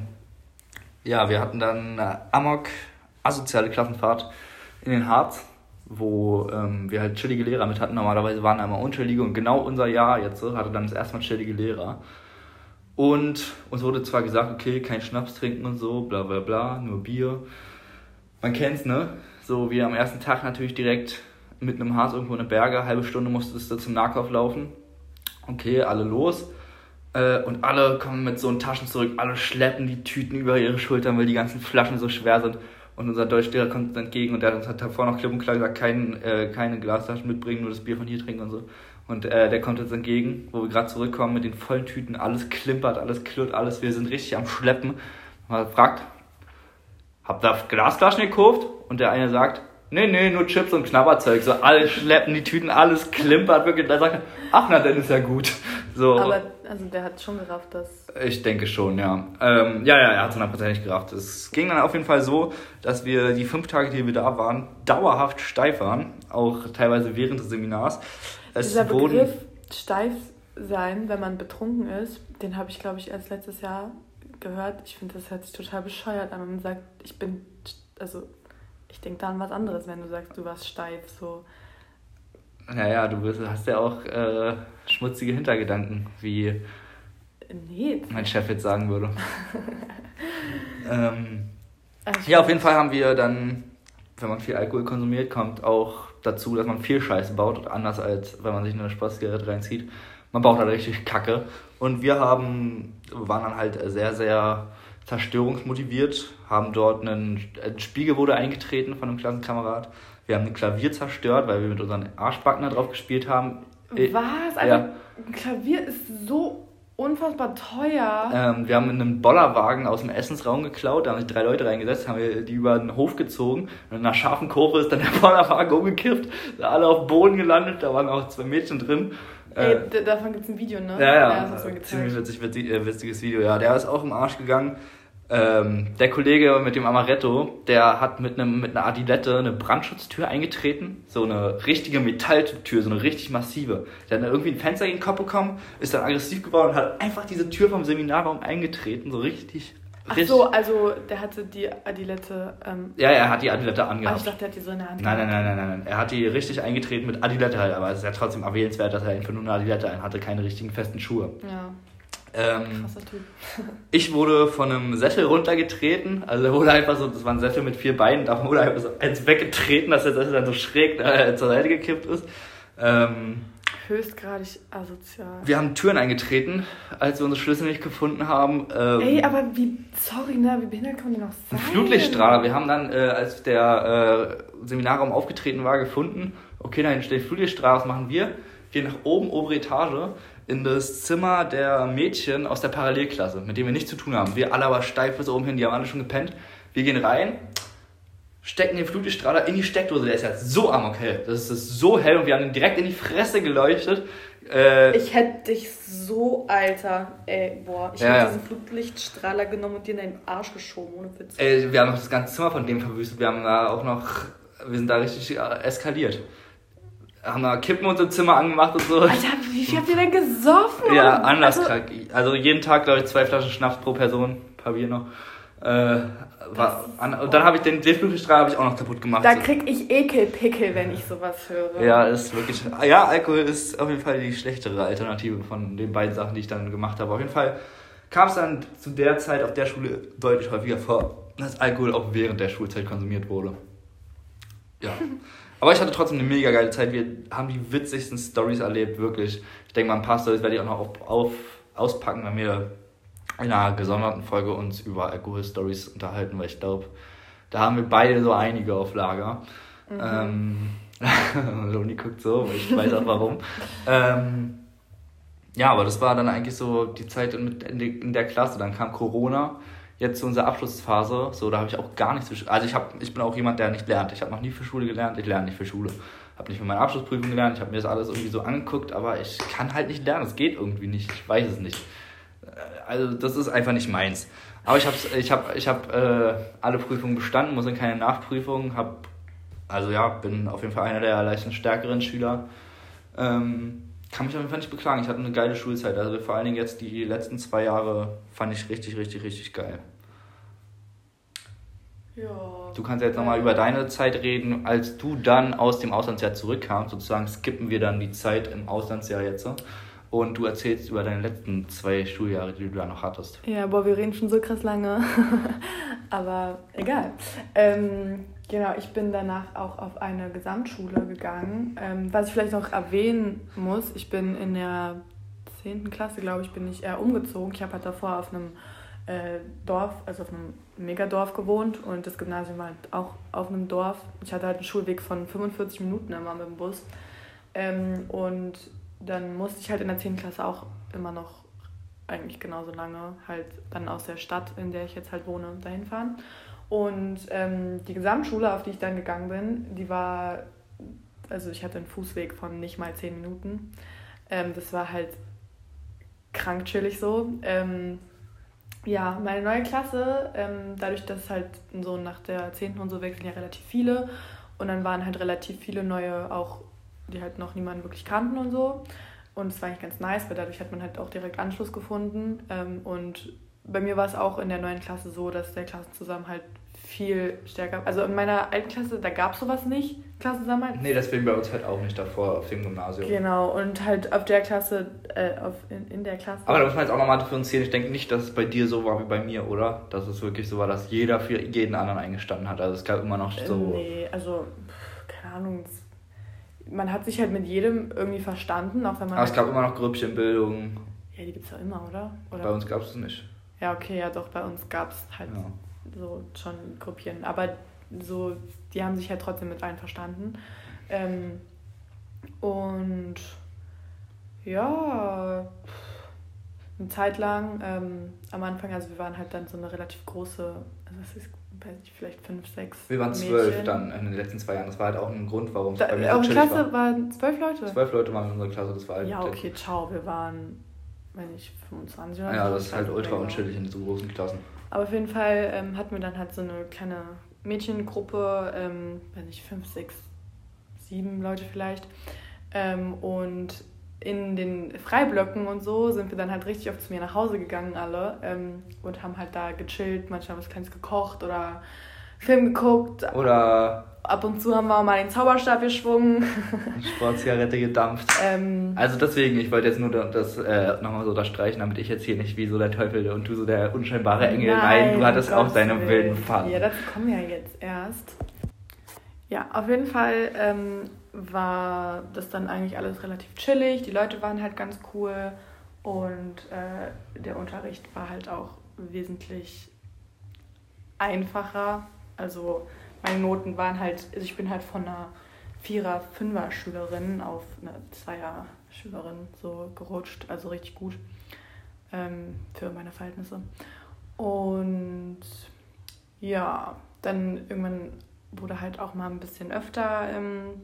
ja, wir hatten dann eine Amok, asoziale Klassenfahrt in den Harz, wo ähm, wir halt chillige Lehrer mit hatten. Normalerweise waren einmal unchillige und genau unser Jahr jetzt hatte dann das erste Mal chillige Lehrer. Und uns wurde zwar gesagt, okay, kein Schnaps trinken und so, bla bla bla, nur Bier. Man kennt's, ne? So wie am ersten Tag natürlich direkt mit einem Harz irgendwo in den Berge, halbe Stunde musstest du zum Nahkauf laufen. Okay, alle los. Äh, und alle kommen mit so Taschen zurück, alle schleppen die Tüten über ihre Schultern, weil die ganzen Flaschen so schwer sind. Und unser Deutschlehrer kommt uns entgegen und der hat uns hat davor noch klipp und klar gesagt, kein, äh, keine Glastaschen mitbringen, nur das Bier von hier trinken und so. Und äh, der kommt uns entgegen, wo wir gerade zurückkommen mit den vollen Tüten, alles klimpert, alles klirrt, alles. Wir sind richtig am Schleppen. Man fragt, habt ihr Glasflaschen gekauft? Und der eine sagt, nee, nee, nur Chips und Knabberzeug. So, alle schleppen die Tüten, alles klimpert wirklich. Da sagt er, ach na, dann ist ja gut. So. Aber also der hat schon gerafft, dass. Ich denke schon, ja. Ähm, ja, ja, er hat es hundertprozentig gerafft. Es ging dann auf jeden Fall so, dass wir die fünf Tage, die wir da waren, dauerhaft steif waren. Auch teilweise während des Seminars. Es Dieser Begriff steif sein, wenn man betrunken ist, den habe ich, glaube ich, erst letztes Jahr gehört. Ich finde, das hört sich total bescheuert an, man sagt, ich bin, also ich denke da an was anderes, wenn du sagst, du warst steif, so. Naja, du hast ja auch äh, schmutzige Hintergedanken, wie nee, mein Chef jetzt sagen würde. ähm, also ja, auf jeden Fall haben wir dann, wenn man viel Alkohol konsumiert, kommt auch dazu, dass man viel Scheiße baut, anders als wenn man sich eine Spaßgerät reinzieht. Man baut halt richtig Kacke. Und wir haben, waren dann halt sehr, sehr zerstörungsmotiviert, haben dort einen, ein Spiegel wurde eingetreten von einem Klassenkamerad. Wir haben ein Klavier zerstört, weil wir mit unseren Arschbacken da drauf gespielt haben. Was? Also ja. ein Klavier ist so unfassbar teuer. Ähm, wir haben einen Bollerwagen aus dem Essensraum geklaut, da haben sich drei Leute reingesetzt, haben wir die über den Hof gezogen und in einer scharfen Kurve ist dann der Bollerwagen umgekippt, alle auf dem Boden gelandet, da waren auch zwei Mädchen drin. Ey, äh, davon gibt es ein Video, ne? Ja, ja, ja ziemlich witzig, witzig, äh, witziges Video, ja. Der ist auch im Arsch gegangen. Ähm, der Kollege mit dem Amaretto, der hat mit, einem, mit einer Adilette eine Brandschutztür eingetreten. So eine richtige Metalltür, so eine richtig massive. Der hat dann irgendwie ein Fenster in den Kopf bekommen, ist dann aggressiv geworden und hat einfach diese Tür vom Seminarraum eingetreten. So richtig. Ach so, also der hatte die Adilette. Ähm, ja, er hat die Adilette angehabt. Ah, ich dachte, er hat die so in der Hand. Nein, nein, nein, nein, nein. Er hat die richtig eingetreten mit Adilette halt, aber es ist ja trotzdem erwähnenswert, dass er einfach nur eine Adilette ein hatte, keine richtigen festen Schuhe. Ja. Ähm, ich wurde von einem Sessel runtergetreten. Also er wurde einfach so, das war ein Sessel mit vier Beinen, da wurde einfach so eins weggetreten, dass der Sessel dann so schräg äh, zur Seite gekippt ist. Ähm, Höchstgradig asozial. Wir haben Türen eingetreten, als wir unsere Schlüssel nicht gefunden haben. Ähm, Ey, aber wie, sorry, ne, wie behindert kann die noch sein? Ein Flutlichtstrahler. Wir haben dann, äh, als der äh, Seminarraum aufgetreten war, gefunden, okay, dann steht Flutlichtstrahler, was machen wir? Gehen nach oben, obere Etage, in das Zimmer der Mädchen aus der Parallelklasse, mit denen wir nichts zu tun haben. Wir alle aber steif bis oben hin, die haben alle schon gepennt. Wir gehen rein, stecken den Flutlichtstrahler in die Steckdose, der ist ja so amok-hell. Das ist so hell und wir haben ihn direkt in die Fresse geleuchtet. Äh, ich hätte dich so, Alter, ey, boah, ich ja, hätte ja. diesen Flutlichtstrahler genommen und dir in deinen Arsch geschoben, ohne Witz. Ey, wir haben noch das ganze Zimmer von dem verwüstet. Wir haben da auch noch, wir sind da richtig eskaliert haben da Kippen unser Zimmer angemacht und so. Alter, wie viel habt ihr denn gesoffen? Ja, anders also, krank. Also jeden Tag, glaube ich, zwei Flaschen Schnaps pro Person, ein paar Bier noch. Äh, war, an, und dann habe ich den Flutlichtstrahl auch noch kaputt gemacht. Da krieg ich Ekelpickel, wenn ich sowas höre. Ja, ist wirklich. Ja, Alkohol ist auf jeden Fall die schlechtere Alternative von den beiden Sachen, die ich dann gemacht habe. Auf jeden Fall kam es dann zu der Zeit auf der Schule deutlich häufiger vor, dass Alkohol auch während der Schulzeit konsumiert wurde. Ja. Aber ich hatte trotzdem eine mega geile Zeit. Wir haben die witzigsten Stories erlebt, wirklich. Ich denke mal, ein paar Stories werde ich auch noch auf, auf, auspacken, wenn wir in einer gesonderten Folge uns über Alkohol-Stories unterhalten, weil ich glaube, da haben wir beide so einige auf Lager. Mhm. Ähm, Loni guckt so, ich weiß auch warum. ähm, ja, aber das war dann eigentlich so die Zeit in der Klasse. Dann kam Corona jetzt zu unserer Abschlussphase, so da habe ich auch gar nichts für Also ich, hab, ich bin auch jemand, der nicht lernt. Ich habe noch nie für Schule gelernt, ich lerne nicht für Schule. Habe nicht für meine Abschlussprüfung gelernt, ich habe mir das alles irgendwie so angeguckt, aber ich kann halt nicht lernen, es geht irgendwie nicht, ich weiß es nicht. Äh, also das ist einfach nicht meins. Aber ich habe ich hab, ich hab, äh, alle Prüfungen bestanden, muss in keine Nachprüfung, habe also ja, bin auf jeden Fall einer der leistungsstärkeren Schüler. Ähm, kann mich auf jeden Fall nicht beklagen. Ich hatte eine geile Schulzeit. Also vor allen Dingen jetzt die letzten zwei Jahre fand ich richtig, richtig, richtig geil. Ja. Du kannst jetzt nochmal über deine Zeit reden, als du dann aus dem Auslandsjahr zurückkamst. Sozusagen skippen wir dann die Zeit im Auslandsjahr jetzt. Und du erzählst über deine letzten zwei Schuljahre, die du da noch hattest. Ja, boah, wir reden schon so krass lange. Aber egal. Ähm, Genau, ich bin danach auch auf eine Gesamtschule gegangen. Ähm, was ich vielleicht noch erwähnen muss, ich bin in der 10. Klasse, glaube ich, bin ich eher umgezogen. Ich habe halt davor auf einem äh, Dorf, also auf einem Megadorf gewohnt und das Gymnasium war halt auch auf einem Dorf. Ich hatte halt einen Schulweg von 45 Minuten immer mit dem Bus. Ähm, und dann musste ich halt in der 10. Klasse auch immer noch eigentlich genauso lange halt dann aus der Stadt, in der ich jetzt halt wohne, dahin fahren. Und ähm, die Gesamtschule, auf die ich dann gegangen bin, die war, also ich hatte einen Fußweg von nicht mal zehn Minuten. Ähm, das war halt krank chillig so. Ähm, ja, meine neue Klasse, ähm, dadurch, dass halt so nach der 10. und so wechseln ja relativ viele. Und dann waren halt relativ viele neue auch, die halt noch niemanden wirklich kannten und so. Und es war eigentlich ganz nice, weil dadurch hat man halt auch direkt Anschluss gefunden. Ähm, und bei mir war es auch in der neuen Klasse so, dass der Klassenzusammenhalt viel stärker. Also in meiner alten Klasse, da gab es sowas nicht, Klassenzusammenhalt. Nee, das fing bei uns halt auch nicht davor auf dem Gymnasium. Genau, und halt auf der Klasse, äh, auf, in, in der Klasse. Aber da muss man jetzt auch nochmal differenzieren. Ich denke nicht, dass es bei dir so war wie bei mir, oder? Dass es wirklich so war, dass jeder für jeden anderen eingestanden hat. Also es gab immer noch so. nee, also, keine Ahnung. Man hat sich halt mit jedem irgendwie verstanden, auch wenn man. Aber halt es gab immer noch Grüppchenbildung. Ja, die gibt es ja immer, oder? oder? Bei uns gab es es nicht. Ja, okay, ja doch, bei uns gab es halt ja. so schon Gruppchen. Aber so, die haben sich halt trotzdem mit allen verstanden. Ähm, und ja, eine Zeit lang. Ähm, am Anfang, also wir waren halt dann so eine relativ große, also das ist, weiß nicht, vielleicht fünf, sechs. Wir waren zwölf dann in den letzten zwei Jahren. Das war halt auch ein Grund, warum es bei mir so Eure Klasse war. waren zwölf Leute? Zwölf Leute waren in unserer Klasse, das war halt. Ja, okay, ciao, wir waren, wenn nicht 25 oder. Ja, das ist halt ultra unschuldig in so großen Klassen. Aber auf jeden Fall ähm, hatten wir dann halt so eine kleine Mädchengruppe, ähm, wenn nicht fünf, sechs, sieben Leute vielleicht. Ähm, und in den Freiblöcken und so sind wir dann halt richtig oft zu mir nach Hause gegangen alle ähm, und haben halt da gechillt, manchmal was Kleines gekocht oder Film geguckt. Oder ab und zu haben wir mal den Zauberstab geschwungen. Sportzigarette gedampft. Ähm, also deswegen, ich wollte jetzt nur das äh, nochmal so unterstreichen, damit ich jetzt hier nicht wie so der Teufel und du so der unscheinbare Engel. Nein, Nein du hattest Gott auch deine wilden Phasen. Ja, dazu kommen wir ja jetzt erst. Ja, auf jeden Fall ähm, war das dann eigentlich alles relativ chillig. Die Leute waren halt ganz cool und äh, der Unterricht war halt auch wesentlich einfacher. Also meine Noten waren halt, also ich bin halt von einer Vierer-, Fünfer-Schülerin auf eine Zweier-Schülerin so gerutscht, also richtig gut ähm, für meine Verhältnisse. Und ja, dann irgendwann wurde halt auch mal ein bisschen öfter ähm,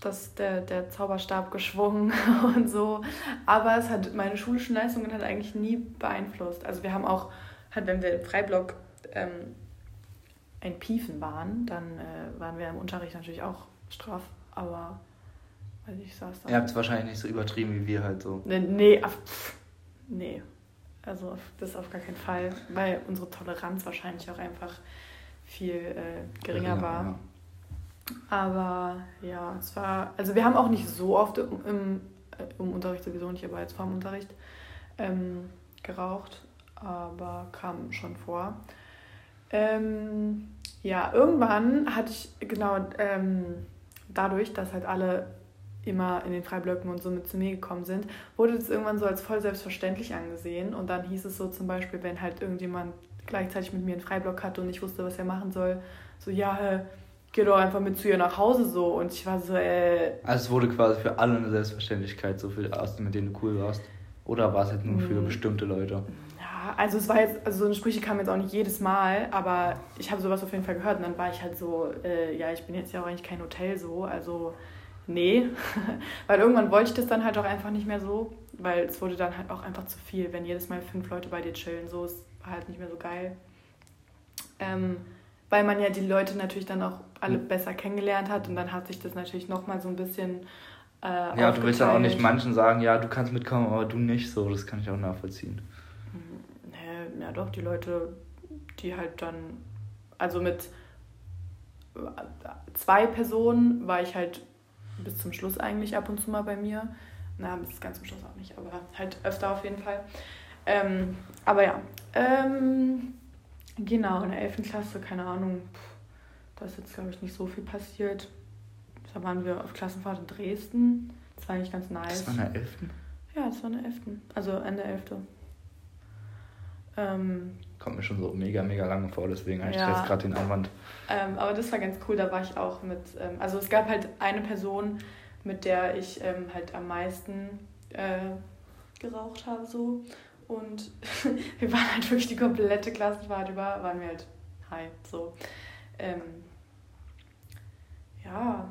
das, der, der Zauberstab geschwungen und so. Aber es hat meine schulischen Leistungen halt eigentlich nie beeinflusst. Also wir haben auch, halt wenn wir im Freiblock ähm, ein Piefen waren, dann äh, waren wir im Unterricht natürlich auch straff, aber weil ich saß da. Ihr habt es wahrscheinlich nicht so übertrieben wie wir halt so. Nee, nee, auf, nee. Also das auf gar keinen Fall, weil unsere Toleranz wahrscheinlich auch einfach viel äh, geringer, geringer, war. Ja. Aber ja, es war, also wir haben auch nicht so oft im, im, im Unterricht sowieso nicht, aber jetzt vor dem Unterricht ähm, geraucht, aber kam schon vor. Ähm, ja, irgendwann hatte ich, genau, ähm, dadurch, dass halt alle immer in den Freiblöcken und so mit zu mir gekommen sind, wurde das irgendwann so als voll selbstverständlich angesehen. Und dann hieß es so zum Beispiel, wenn halt irgendjemand gleichzeitig mit mir einen Freiblock hatte und ich wusste, was er machen soll, so, ja, geh doch einfach mit zu ihr nach Hause so. Und ich war so, äh. Also es wurde quasi für alle eine Selbstverständlichkeit, so viel aus, mit denen du cool warst. Oder war es halt nur für hm. bestimmte Leute? Ja, also es war jetzt, also so eine Sprüche kamen jetzt auch nicht jedes Mal, aber ich habe sowas auf jeden Fall gehört und dann war ich halt so, äh, ja, ich bin jetzt ja auch eigentlich kein Hotel so, also nee. weil irgendwann wollte ich das dann halt auch einfach nicht mehr so, weil es wurde dann halt auch einfach zu viel, wenn jedes Mal fünf Leute bei dir chillen, so ist halt nicht mehr so geil. Ähm, weil man ja die Leute natürlich dann auch alle mhm. besser kennengelernt hat und dann hat sich das natürlich nochmal so ein bisschen. Äh, ja, du willst dann auch nicht manchen sagen, ja, du kannst mitkommen, aber du nicht so. Das kann ich auch nachvollziehen. Nee, ja, doch, die Leute, die halt dann. Also mit zwei Personen war ich halt bis zum Schluss eigentlich ab und zu mal bei mir. Na, bis ganz zum Schluss auch nicht, aber halt öfter auf jeden Fall. Ähm, aber ja. Ähm, Genau, in der 11. Klasse, keine Ahnung, da ist jetzt, glaube ich, nicht so viel passiert. Da waren wir auf Klassenfahrt in Dresden. Das war eigentlich ganz nice. Das war in der 11.? Ja, das war in der 11. Also Ende 11. Ähm, Kommt mir schon so mega, mega lange vor, deswegen habe ich ja, jetzt gerade den Einwand. Ähm, aber das war ganz cool, da war ich auch mit, ähm, also es gab halt eine Person, mit der ich ähm, halt am meisten äh, geraucht habe so. Und wir waren halt wirklich die komplette Klassenfahrt über, waren wir halt high. So. Ähm, ja,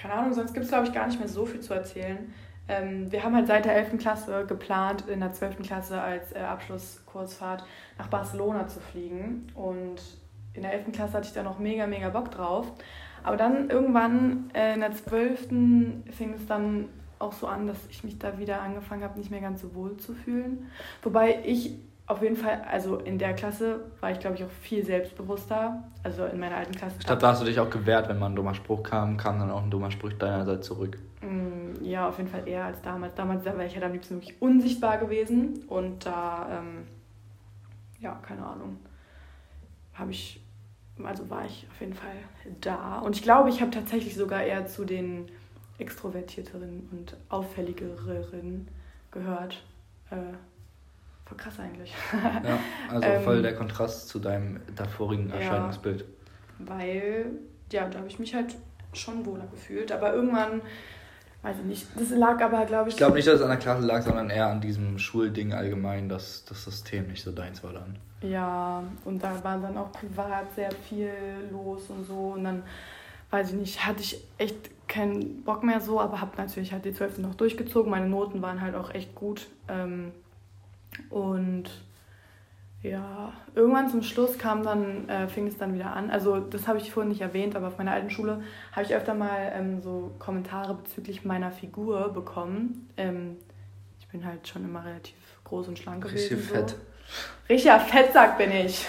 keine Ahnung, sonst gibt es, glaube ich, gar nicht mehr so viel zu erzählen. Ähm, wir haben halt seit der 11. Klasse geplant, in der 12. Klasse als äh, Abschlusskursfahrt nach Barcelona zu fliegen. Und in der 11. Klasse hatte ich da noch mega, mega Bock drauf. Aber dann irgendwann äh, in der 12. fing es dann auch so an, dass ich mich da wieder angefangen habe, nicht mehr ganz so wohl zu fühlen. Wobei ich auf jeden Fall, also in der Klasse war ich, glaube ich, auch viel selbstbewusster. Also in meiner alten Klasse. Ich glaube, da hast du dich auch gewehrt, wenn mal ein dummer Spruch kam, kam dann auch ein dummer Spruch deinerseits zurück. Mm, ja, auf jeden Fall eher als damals. Damals war ich halt am liebsten wirklich unsichtbar gewesen. Und da, ähm, ja, keine Ahnung, habe ich, also war ich auf jeden Fall da. Und ich glaube, ich habe tatsächlich sogar eher zu den extrovertierteren und auffälligeren gehört. Äh, voll krass eigentlich. ja, also ähm, voll der Kontrast zu deinem davorigen Erscheinungsbild. Ja, weil, ja, da habe ich mich halt schon wohler gefühlt. Aber irgendwann weiß ich nicht. Das lag aber, glaube ich. Ich glaube nicht, dass es an der Klasse lag, sondern eher an diesem Schulding allgemein, dass das System nicht so deins war dann. Ja, und da war dann auch privat sehr viel los und so. Und dann, weiß ich nicht, hatte ich echt keinen Bock mehr so, aber habe natürlich halt die 12. noch durchgezogen. Meine Noten waren halt auch echt gut. Ähm, und ja, irgendwann zum Schluss kam dann, äh, fing es dann wieder an. Also das habe ich vorhin nicht erwähnt, aber auf meiner alten Schule habe ich öfter mal ähm, so Kommentare bezüglich meiner Figur bekommen. Ähm, ich bin halt schon immer relativ groß und schlank gewesen. Richtig fett. So. Richtiger Fettsack bin ich.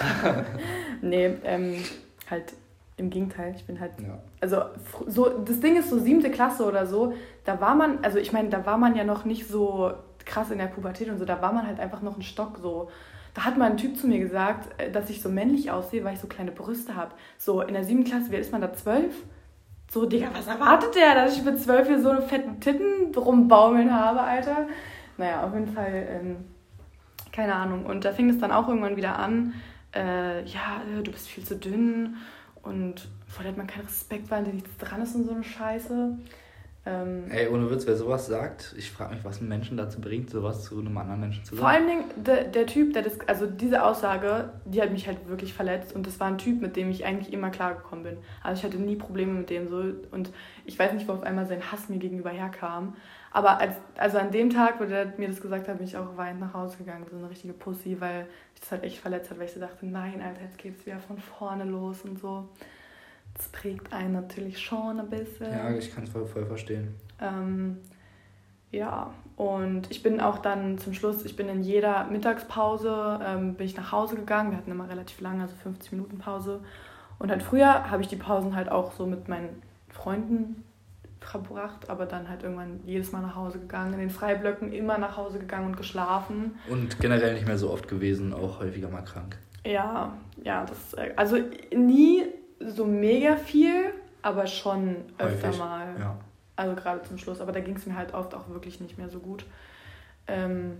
nee, ähm, halt im Gegenteil, ich bin halt. Ja. Also so, das Ding ist so siebte Klasse oder so, da war man, also ich meine, da war man ja noch nicht so krass in der Pubertät und so, da war man halt einfach noch ein Stock so da hat mal ein Typ zu mir gesagt, äh, dass ich so männlich aussehe, weil ich so kleine Brüste habe. So, in der siebten Klasse, wie ist man da? Zwölf? So, Digga, was erwartet der, dass ich mit zwölf hier so eine fetten Titten rumbaumeln habe, Alter? Naja, auf jeden Fall, ähm, keine Ahnung. Und da fing es dann auch irgendwann wieder an, äh, ja, du bist viel zu dünn und vor der hat man keinen Respekt, weil dir nichts dran ist und so eine Scheiße. Ähm, Ey, ohne Witz, wer sowas sagt, ich frage mich, was einen Menschen dazu bringt, sowas zu einem anderen Menschen zu sagen. Vor allen Dingen der, der Typ, der das, also diese Aussage, die hat mich halt wirklich verletzt und das war ein Typ, mit dem ich eigentlich immer klargekommen bin. Also ich hatte nie Probleme mit dem so und ich weiß nicht, wo auf einmal sein Hass mir gegenüber herkam. Aber als, also an dem Tag, wo der mir das gesagt hat, bin ich auch weinend nach Hause gegangen, so eine richtige Pussy, weil ich das halt echt verletzt hat, weil ich so dachte, nein, Alter, jetzt geht's wieder von vorne los und so das prägt einen natürlich schon ein bisschen. Ja, ich kann es voll, voll verstehen. Ähm, ja, und ich bin auch dann zum Schluss, ich bin in jeder Mittagspause, ähm, bin ich nach Hause gegangen. Wir hatten immer relativ lange, also 50 Minuten Pause. Und halt früher habe ich die Pausen halt auch so mit meinen Freunden verbracht, aber dann halt irgendwann jedes Mal nach Hause gegangen, in den Freiblöcken immer nach Hause gegangen und geschlafen. Und generell nicht mehr so oft gewesen, auch häufiger mal krank. Ja, ja, das, äh, also nie so mega viel, aber schon öfter Häufig. mal. Ja. Also gerade zum Schluss. Aber da ging es mir halt oft auch wirklich nicht mehr so gut. Ähm,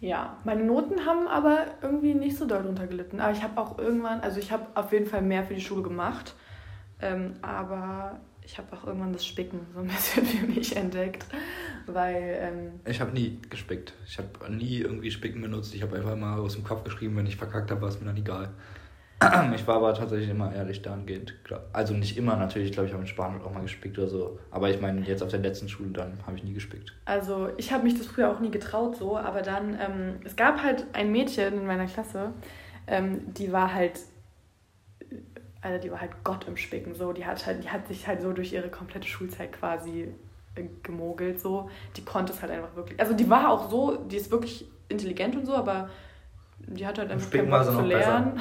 ja, meine Noten haben aber irgendwie nicht so doll drunter gelitten. Aber ich habe auch irgendwann, also ich habe auf jeden Fall mehr für die Schule gemacht. Ähm, aber ich habe auch irgendwann das Spicken so ein bisschen für mich entdeckt. Weil. Ähm, ich habe nie gespickt. Ich habe nie irgendwie Spicken benutzt. Ich habe einfach mal aus dem Kopf geschrieben, wenn ich verkackt habe, war es mir dann egal. Ich war aber tatsächlich immer ehrlich dahingehend. Also nicht immer natürlich, glaube ich, habe in Spanisch auch mal gespickt oder so. Aber ich meine, jetzt auf der letzten Schule dann habe ich nie gespickt. Also ich habe mich das früher auch nie getraut so, aber dann, ähm, es gab halt ein Mädchen in meiner Klasse, ähm, die war halt, also die war halt Gott im Spicken so. Die hat halt, die hat sich halt so durch ihre komplette Schulzeit quasi äh, gemogelt so. Die konnte es halt einfach wirklich. Also die war auch so, die ist wirklich intelligent und so, aber die hat halt einfach keinen Bock zu lernen.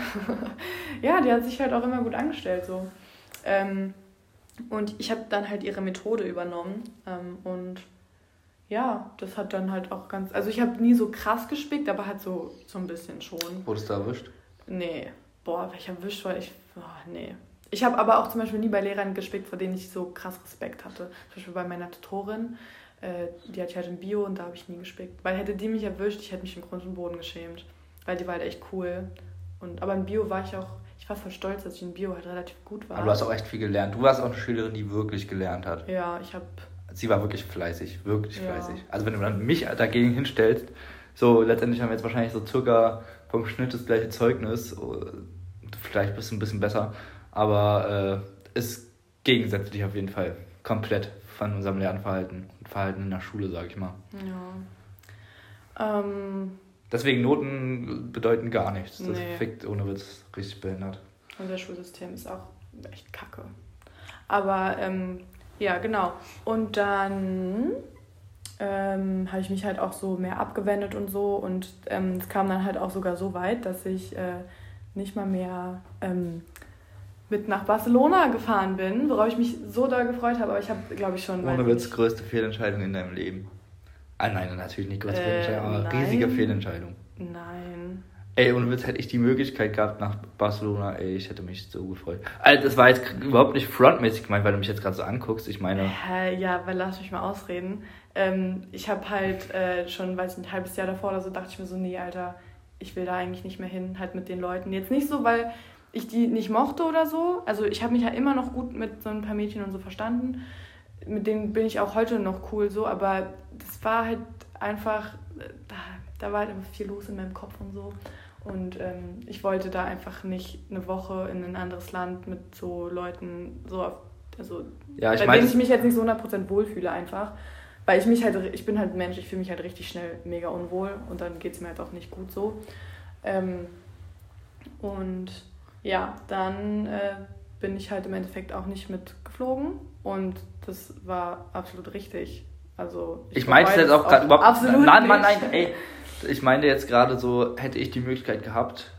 ja, die hat sich halt auch immer gut angestellt so. Ähm, und ich habe dann halt ihre Methode übernommen ähm, und ja, das hat dann halt auch ganz, also ich habe nie so krass gespickt, aber halt so, so ein bisschen schon. Wurdest du erwischt? Nee, boah, welcher erwischt, weil ich, boah, nee. Ich habe aber auch zum Beispiel nie bei Lehrern gespickt, vor denen ich so krass Respekt hatte. Zum Beispiel bei meiner Tutorin, äh, die hatte ich halt im Bio und da habe ich nie gespickt. Weil hätte die mich erwischt, ich hätte mich im Grund und Boden geschämt weil die war halt echt cool. Und, aber in Bio war ich auch, ich war voll stolz, dass ich in Bio halt relativ gut war. Aber du hast auch echt viel gelernt. Du warst auch eine Schülerin, die wirklich gelernt hat. Ja, ich habe. Sie war wirklich fleißig, wirklich ja. fleißig. Also wenn du dann mich dagegen hinstellst, so letztendlich haben wir jetzt wahrscheinlich so circa vom Schnitt das gleiche Zeugnis. Vielleicht bist du ein bisschen besser, aber äh, ist gegensätzlich auf jeden Fall komplett von unserem Lernverhalten und Verhalten in der Schule, sag ich mal. Ja. Ähm, Deswegen Noten bedeuten gar nichts. Das nee. fickt ohne Witz richtig behindert. Unser Schulsystem ist auch echt kacke. Aber ähm, ja, genau. Und dann ähm, habe ich mich halt auch so mehr abgewendet und so. Und ähm, es kam dann halt auch sogar so weit, dass ich äh, nicht mal mehr ähm, mit nach Barcelona gefahren bin, worauf ich mich so doll gefreut habe. Aber ich habe, glaube ich, schon. Ohne Witz, größte Fehlentscheidung in deinem Leben. Ah, nein, natürlich nicht größte äh, Fehlentscheidung, aber nein. riesige Fehlentscheidung. Nein. Ey, und Witz hätte ich die Möglichkeit gehabt nach Barcelona, ey, ich hätte mich so gefreut. Also, das war jetzt überhaupt nicht frontmäßig gemeint, weil du mich jetzt gerade so anguckst. Ich meine. Äh, ja, weil lass mich mal ausreden. Ähm, ich habe halt äh, schon, weiß nicht, ein halbes Jahr davor oder so, dachte ich mir so, nee, Alter, ich will da eigentlich nicht mehr hin, halt mit den Leuten. Jetzt nicht so, weil ich die nicht mochte oder so. Also ich habe mich ja immer noch gut mit so ein paar Mädchen und so verstanden mit denen bin ich auch heute noch cool so, aber das war halt einfach, da, da war halt einfach viel los in meinem Kopf und so. Und ähm, ich wollte da einfach nicht eine Woche in ein anderes Land mit so Leuten, so auf, also ja, ich bei mein, denen ich mich jetzt nicht so 100% wohlfühle einfach. Weil ich mich halt, ich bin halt Mensch, ich fühle mich halt richtig schnell mega unwohl und dann geht es mir halt auch nicht gut so. Ähm, und ja, dann äh, bin ich halt im Endeffekt auch nicht mitgeflogen und das war absolut richtig. Also ich, ich meinte jetzt auch gerade überhaupt absolut nein, nein, nein, ey, ich meine jetzt gerade so, hätte ich die Möglichkeit gehabt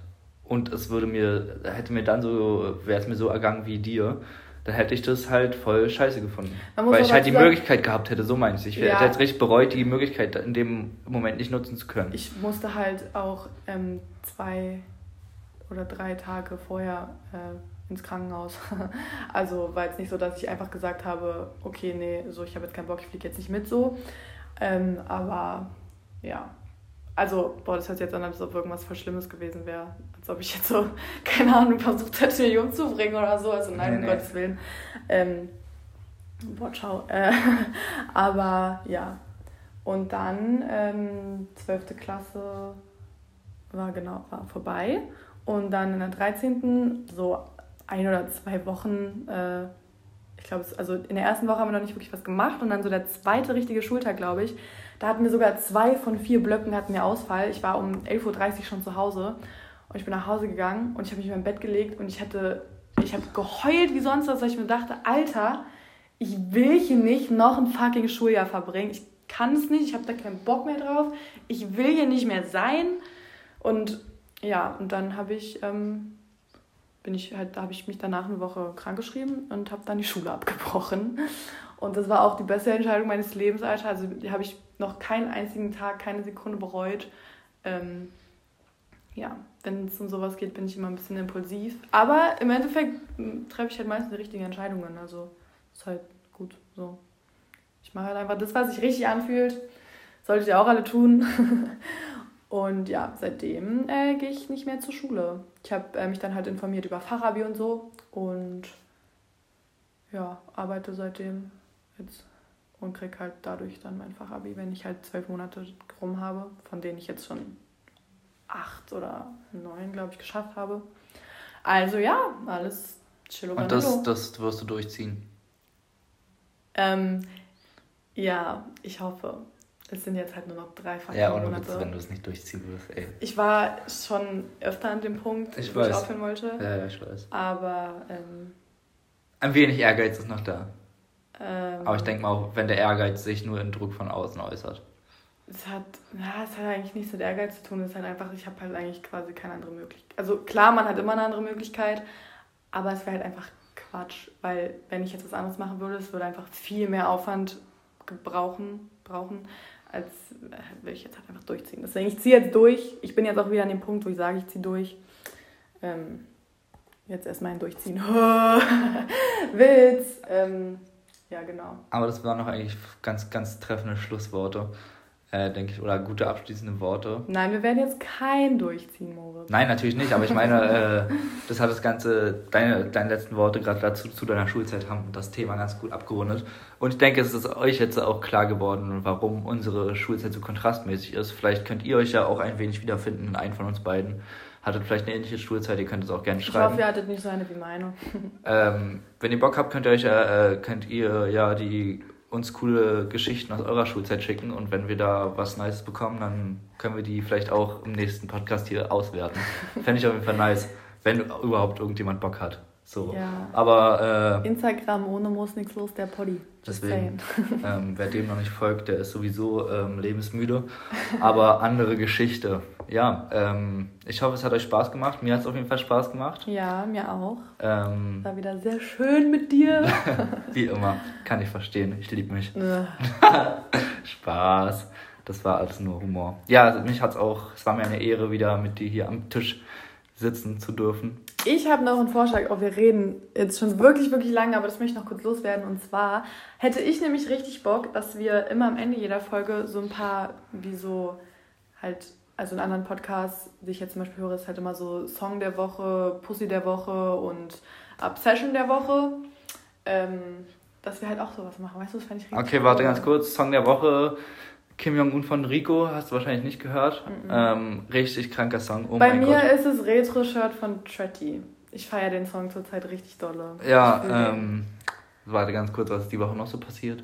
und es würde mir, hätte mir dann so, wäre es mir so ergangen wie dir, dann hätte ich das halt voll scheiße gefunden. Weil ich halt die Möglichkeit gehabt hätte, so meinst du. Ich ja. hätte jetzt richtig bereut, die Möglichkeit in dem Moment nicht nutzen zu können. Ich musste halt auch ähm, zwei oder drei Tage vorher äh, ins Krankenhaus. also war jetzt nicht so, dass ich einfach gesagt habe, okay, nee, so ich habe jetzt keinen Bock, ich fliege jetzt nicht mit so. Ähm, aber ja, also, boah, das hört sich jetzt an, als ob irgendwas voll Schlimmes gewesen wäre. Als ob ich jetzt so, keine Ahnung, versucht hätte, mich umzubringen oder so. Also nein, nee, um nee. Gottes Willen. Ähm, boah, ciao. Äh, aber ja. Und dann, ähm, 12. Klasse war genau, war vorbei. Und dann in der 13. so ein oder zwei Wochen, äh, ich glaube, also in der ersten Woche haben wir noch nicht wirklich was gemacht. Und dann so der zweite richtige Schultag, glaube ich, da hatten wir sogar zwei von vier Blöcken hatten wir Ausfall. Ich war um 11.30 Uhr schon zu Hause und ich bin nach Hause gegangen und ich habe mich in mein Bett gelegt und ich hatte, ich habe geheult wie sonst was, weil ich mir dachte, Alter, ich will hier nicht noch ein fucking Schuljahr verbringen. Ich kann es nicht, ich habe da keinen Bock mehr drauf. Ich will hier nicht mehr sein. Und ja, und dann habe ich, ähm, bin ich halt, habe ich mich danach eine Woche krankgeschrieben und habe dann die Schule abgebrochen. Und das war auch die beste Entscheidung meines Lebens, Alter. Also habe ich noch keinen einzigen Tag, keine Sekunde bereut. Ähm, ja, wenn es um sowas geht, bin ich immer ein bisschen impulsiv. Aber im Endeffekt hm, treffe ich halt meistens die richtigen Entscheidungen. Also ist halt gut so. Ich mache halt einfach das, was sich richtig anfühlt. Solltet ihr auch alle tun. und ja, seitdem äh, gehe ich nicht mehr zur Schule. Ich habe äh, mich dann halt informiert über Fachabi und so. Und ja, arbeite seitdem jetzt und kriege halt dadurch dann mein Fachabi, wenn ich halt zwölf Monate rum habe, von denen ich jetzt schon acht oder neun, glaube ich, geschafft habe. Also ja, alles chill Und das, das wirst du durchziehen? Ähm, ja, ich hoffe. Es sind jetzt halt nur noch drei Monate. Ja, ohne Witz, wenn du es nicht durchziehen würdest, ey. Ich war schon öfter an dem Punkt, ich wo weiß. ich aufhören wollte. Ja, ja, ich weiß. Aber, ähm, Ein wenig Ehrgeiz ist noch da. Ähm, Aber ich denke mal auch, wenn der Ehrgeiz sich nur in Druck von außen äußert. Es hat, ja, es hat eigentlich nichts mit Ehrgeiz zu tun. Es ist halt einfach, ich habe halt eigentlich quasi keine andere Möglichkeit. Also klar, man hat immer eine andere Möglichkeit, aber es wäre halt einfach Quatsch, weil wenn ich jetzt was anderes machen würde, es würde einfach viel mehr Aufwand brauchen, brauchen als äh, will ich jetzt halt einfach durchziehen. Deswegen, ich ziehe jetzt durch. Ich bin jetzt auch wieder an dem Punkt, wo ich sage, ich ziehe durch. Ähm, jetzt erstmal ein Durchziehen. Witz. Ähm, ja, genau. Aber das waren noch eigentlich ganz, ganz treffende Schlussworte, äh, denke ich, oder gute abschließende Worte. Nein, wir werden jetzt kein Durchziehen, Moritz. Nein, natürlich nicht, aber ich meine, äh, das hat das Ganze, deine, deine letzten Worte gerade dazu zu deiner Schulzeit haben das Thema ganz gut abgerundet. Und ich denke, es ist euch jetzt auch klar geworden, warum unsere Schulzeit so kontrastmäßig ist. Vielleicht könnt ihr euch ja auch ein wenig wiederfinden in einem von uns beiden hattet vielleicht eine ähnliche Schulzeit, ihr könnt es auch gerne schreiben. Ich hoffe, ihr hattet nicht so eine wie meine. ähm, wenn ihr Bock habt, könnt ihr euch äh, könnt ihr ja die uns coole Geschichten aus eurer Schulzeit schicken und wenn wir da was Nices bekommen, dann können wir die vielleicht auch im nächsten Podcast hier auswerten. Fände ich auf jeden Fall nice, wenn überhaupt irgendjemand Bock hat. So. Ja. Aber äh, Instagram ohne muss nichts los, der Poddy. Deswegen, ähm, wer dem noch nicht folgt, der ist sowieso ähm, lebensmüde. Aber andere Geschichte. Ja, ähm, ich hoffe, es hat euch Spaß gemacht. Mir hat es auf jeden Fall Spaß gemacht. Ja, mir auch. Ähm, War wieder sehr schön mit dir. Wie immer, kann ich verstehen. Ich liebe mich. Spaß. Das war alles nur Humor. Ja, also mich hat es auch, es war mir eine Ehre, wieder mit dir hier am Tisch sitzen zu dürfen. Ich habe noch einen Vorschlag, oh, wir reden jetzt schon wirklich, wirklich lange, aber das möchte ich noch kurz loswerden. Und zwar hätte ich nämlich richtig Bock, dass wir immer am Ende jeder Folge so ein paar, wie so halt, also in anderen Podcasts, die ich jetzt zum Beispiel höre, ist halt immer so Song der Woche, Pussy der Woche und Obsession der Woche. Ähm, dass wir halt auch sowas machen. Weißt du, das fände ich richtig Okay, warte ganz kurz. Song der Woche. Kim Jong-un von Rico, hast du wahrscheinlich nicht gehört. Mm -mm. Ähm, richtig kranker Song. Oh Bei mir Gott. ist es Retro-Shirt von Tretty. Ich feiere den Song zurzeit richtig dolle. Ja, ähm, warte ganz kurz, was ist die Woche noch so passiert?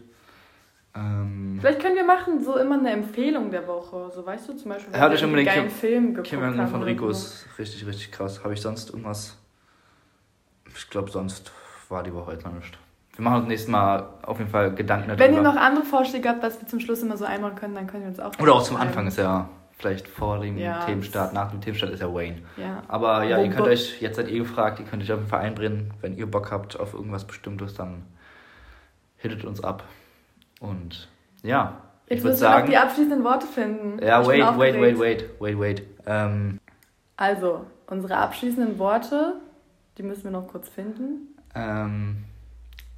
Ähm, Vielleicht können wir machen so immer eine Empfehlung der Woche. So weißt du zum Beispiel, wenn wir einen geilen Kim, Film geguckt Kim Jong-un von Rico ist richtig, richtig krass. Habe ich sonst irgendwas? Ich glaube, sonst war die Woche jetzt noch nicht. Wir machen uns nächstes Mal auf jeden Fall Gedanken darüber. Wenn ihr noch andere Vorschläge habt, was wir zum Schluss immer so einbauen können, dann können wir uns auch. Oder auch zum Anfang ist ja vielleicht vor dem ja, Themenstart, nach dem Themenstart ist ja Wayne. Ja. Aber ja, ihr könnt euch, jetzt seid ihr gefragt, ihr könnt euch auf jeden Fall einbringen. Wenn ihr Bock habt auf irgendwas Bestimmtes, dann hittet uns ab. Und ja, Jetzt ich würde sagen. die abschließenden Worte finden. Ja, wait, wait, wait, wait, wait, wait. Ähm, also, unsere abschließenden Worte, die müssen wir noch kurz finden. Ähm,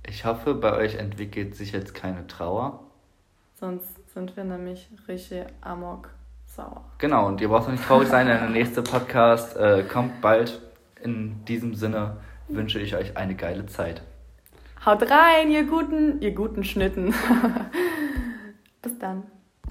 ich hoffe, bei euch entwickelt sich jetzt keine Trauer. Sonst sind wir nämlich richtig amok sauer. Genau, und ihr braucht noch nicht traurig sein, denn der nächste Podcast äh, kommt bald. In diesem Sinne wünsche ich euch eine geile Zeit. Haut rein, ihr guten, ihr guten Schnitten.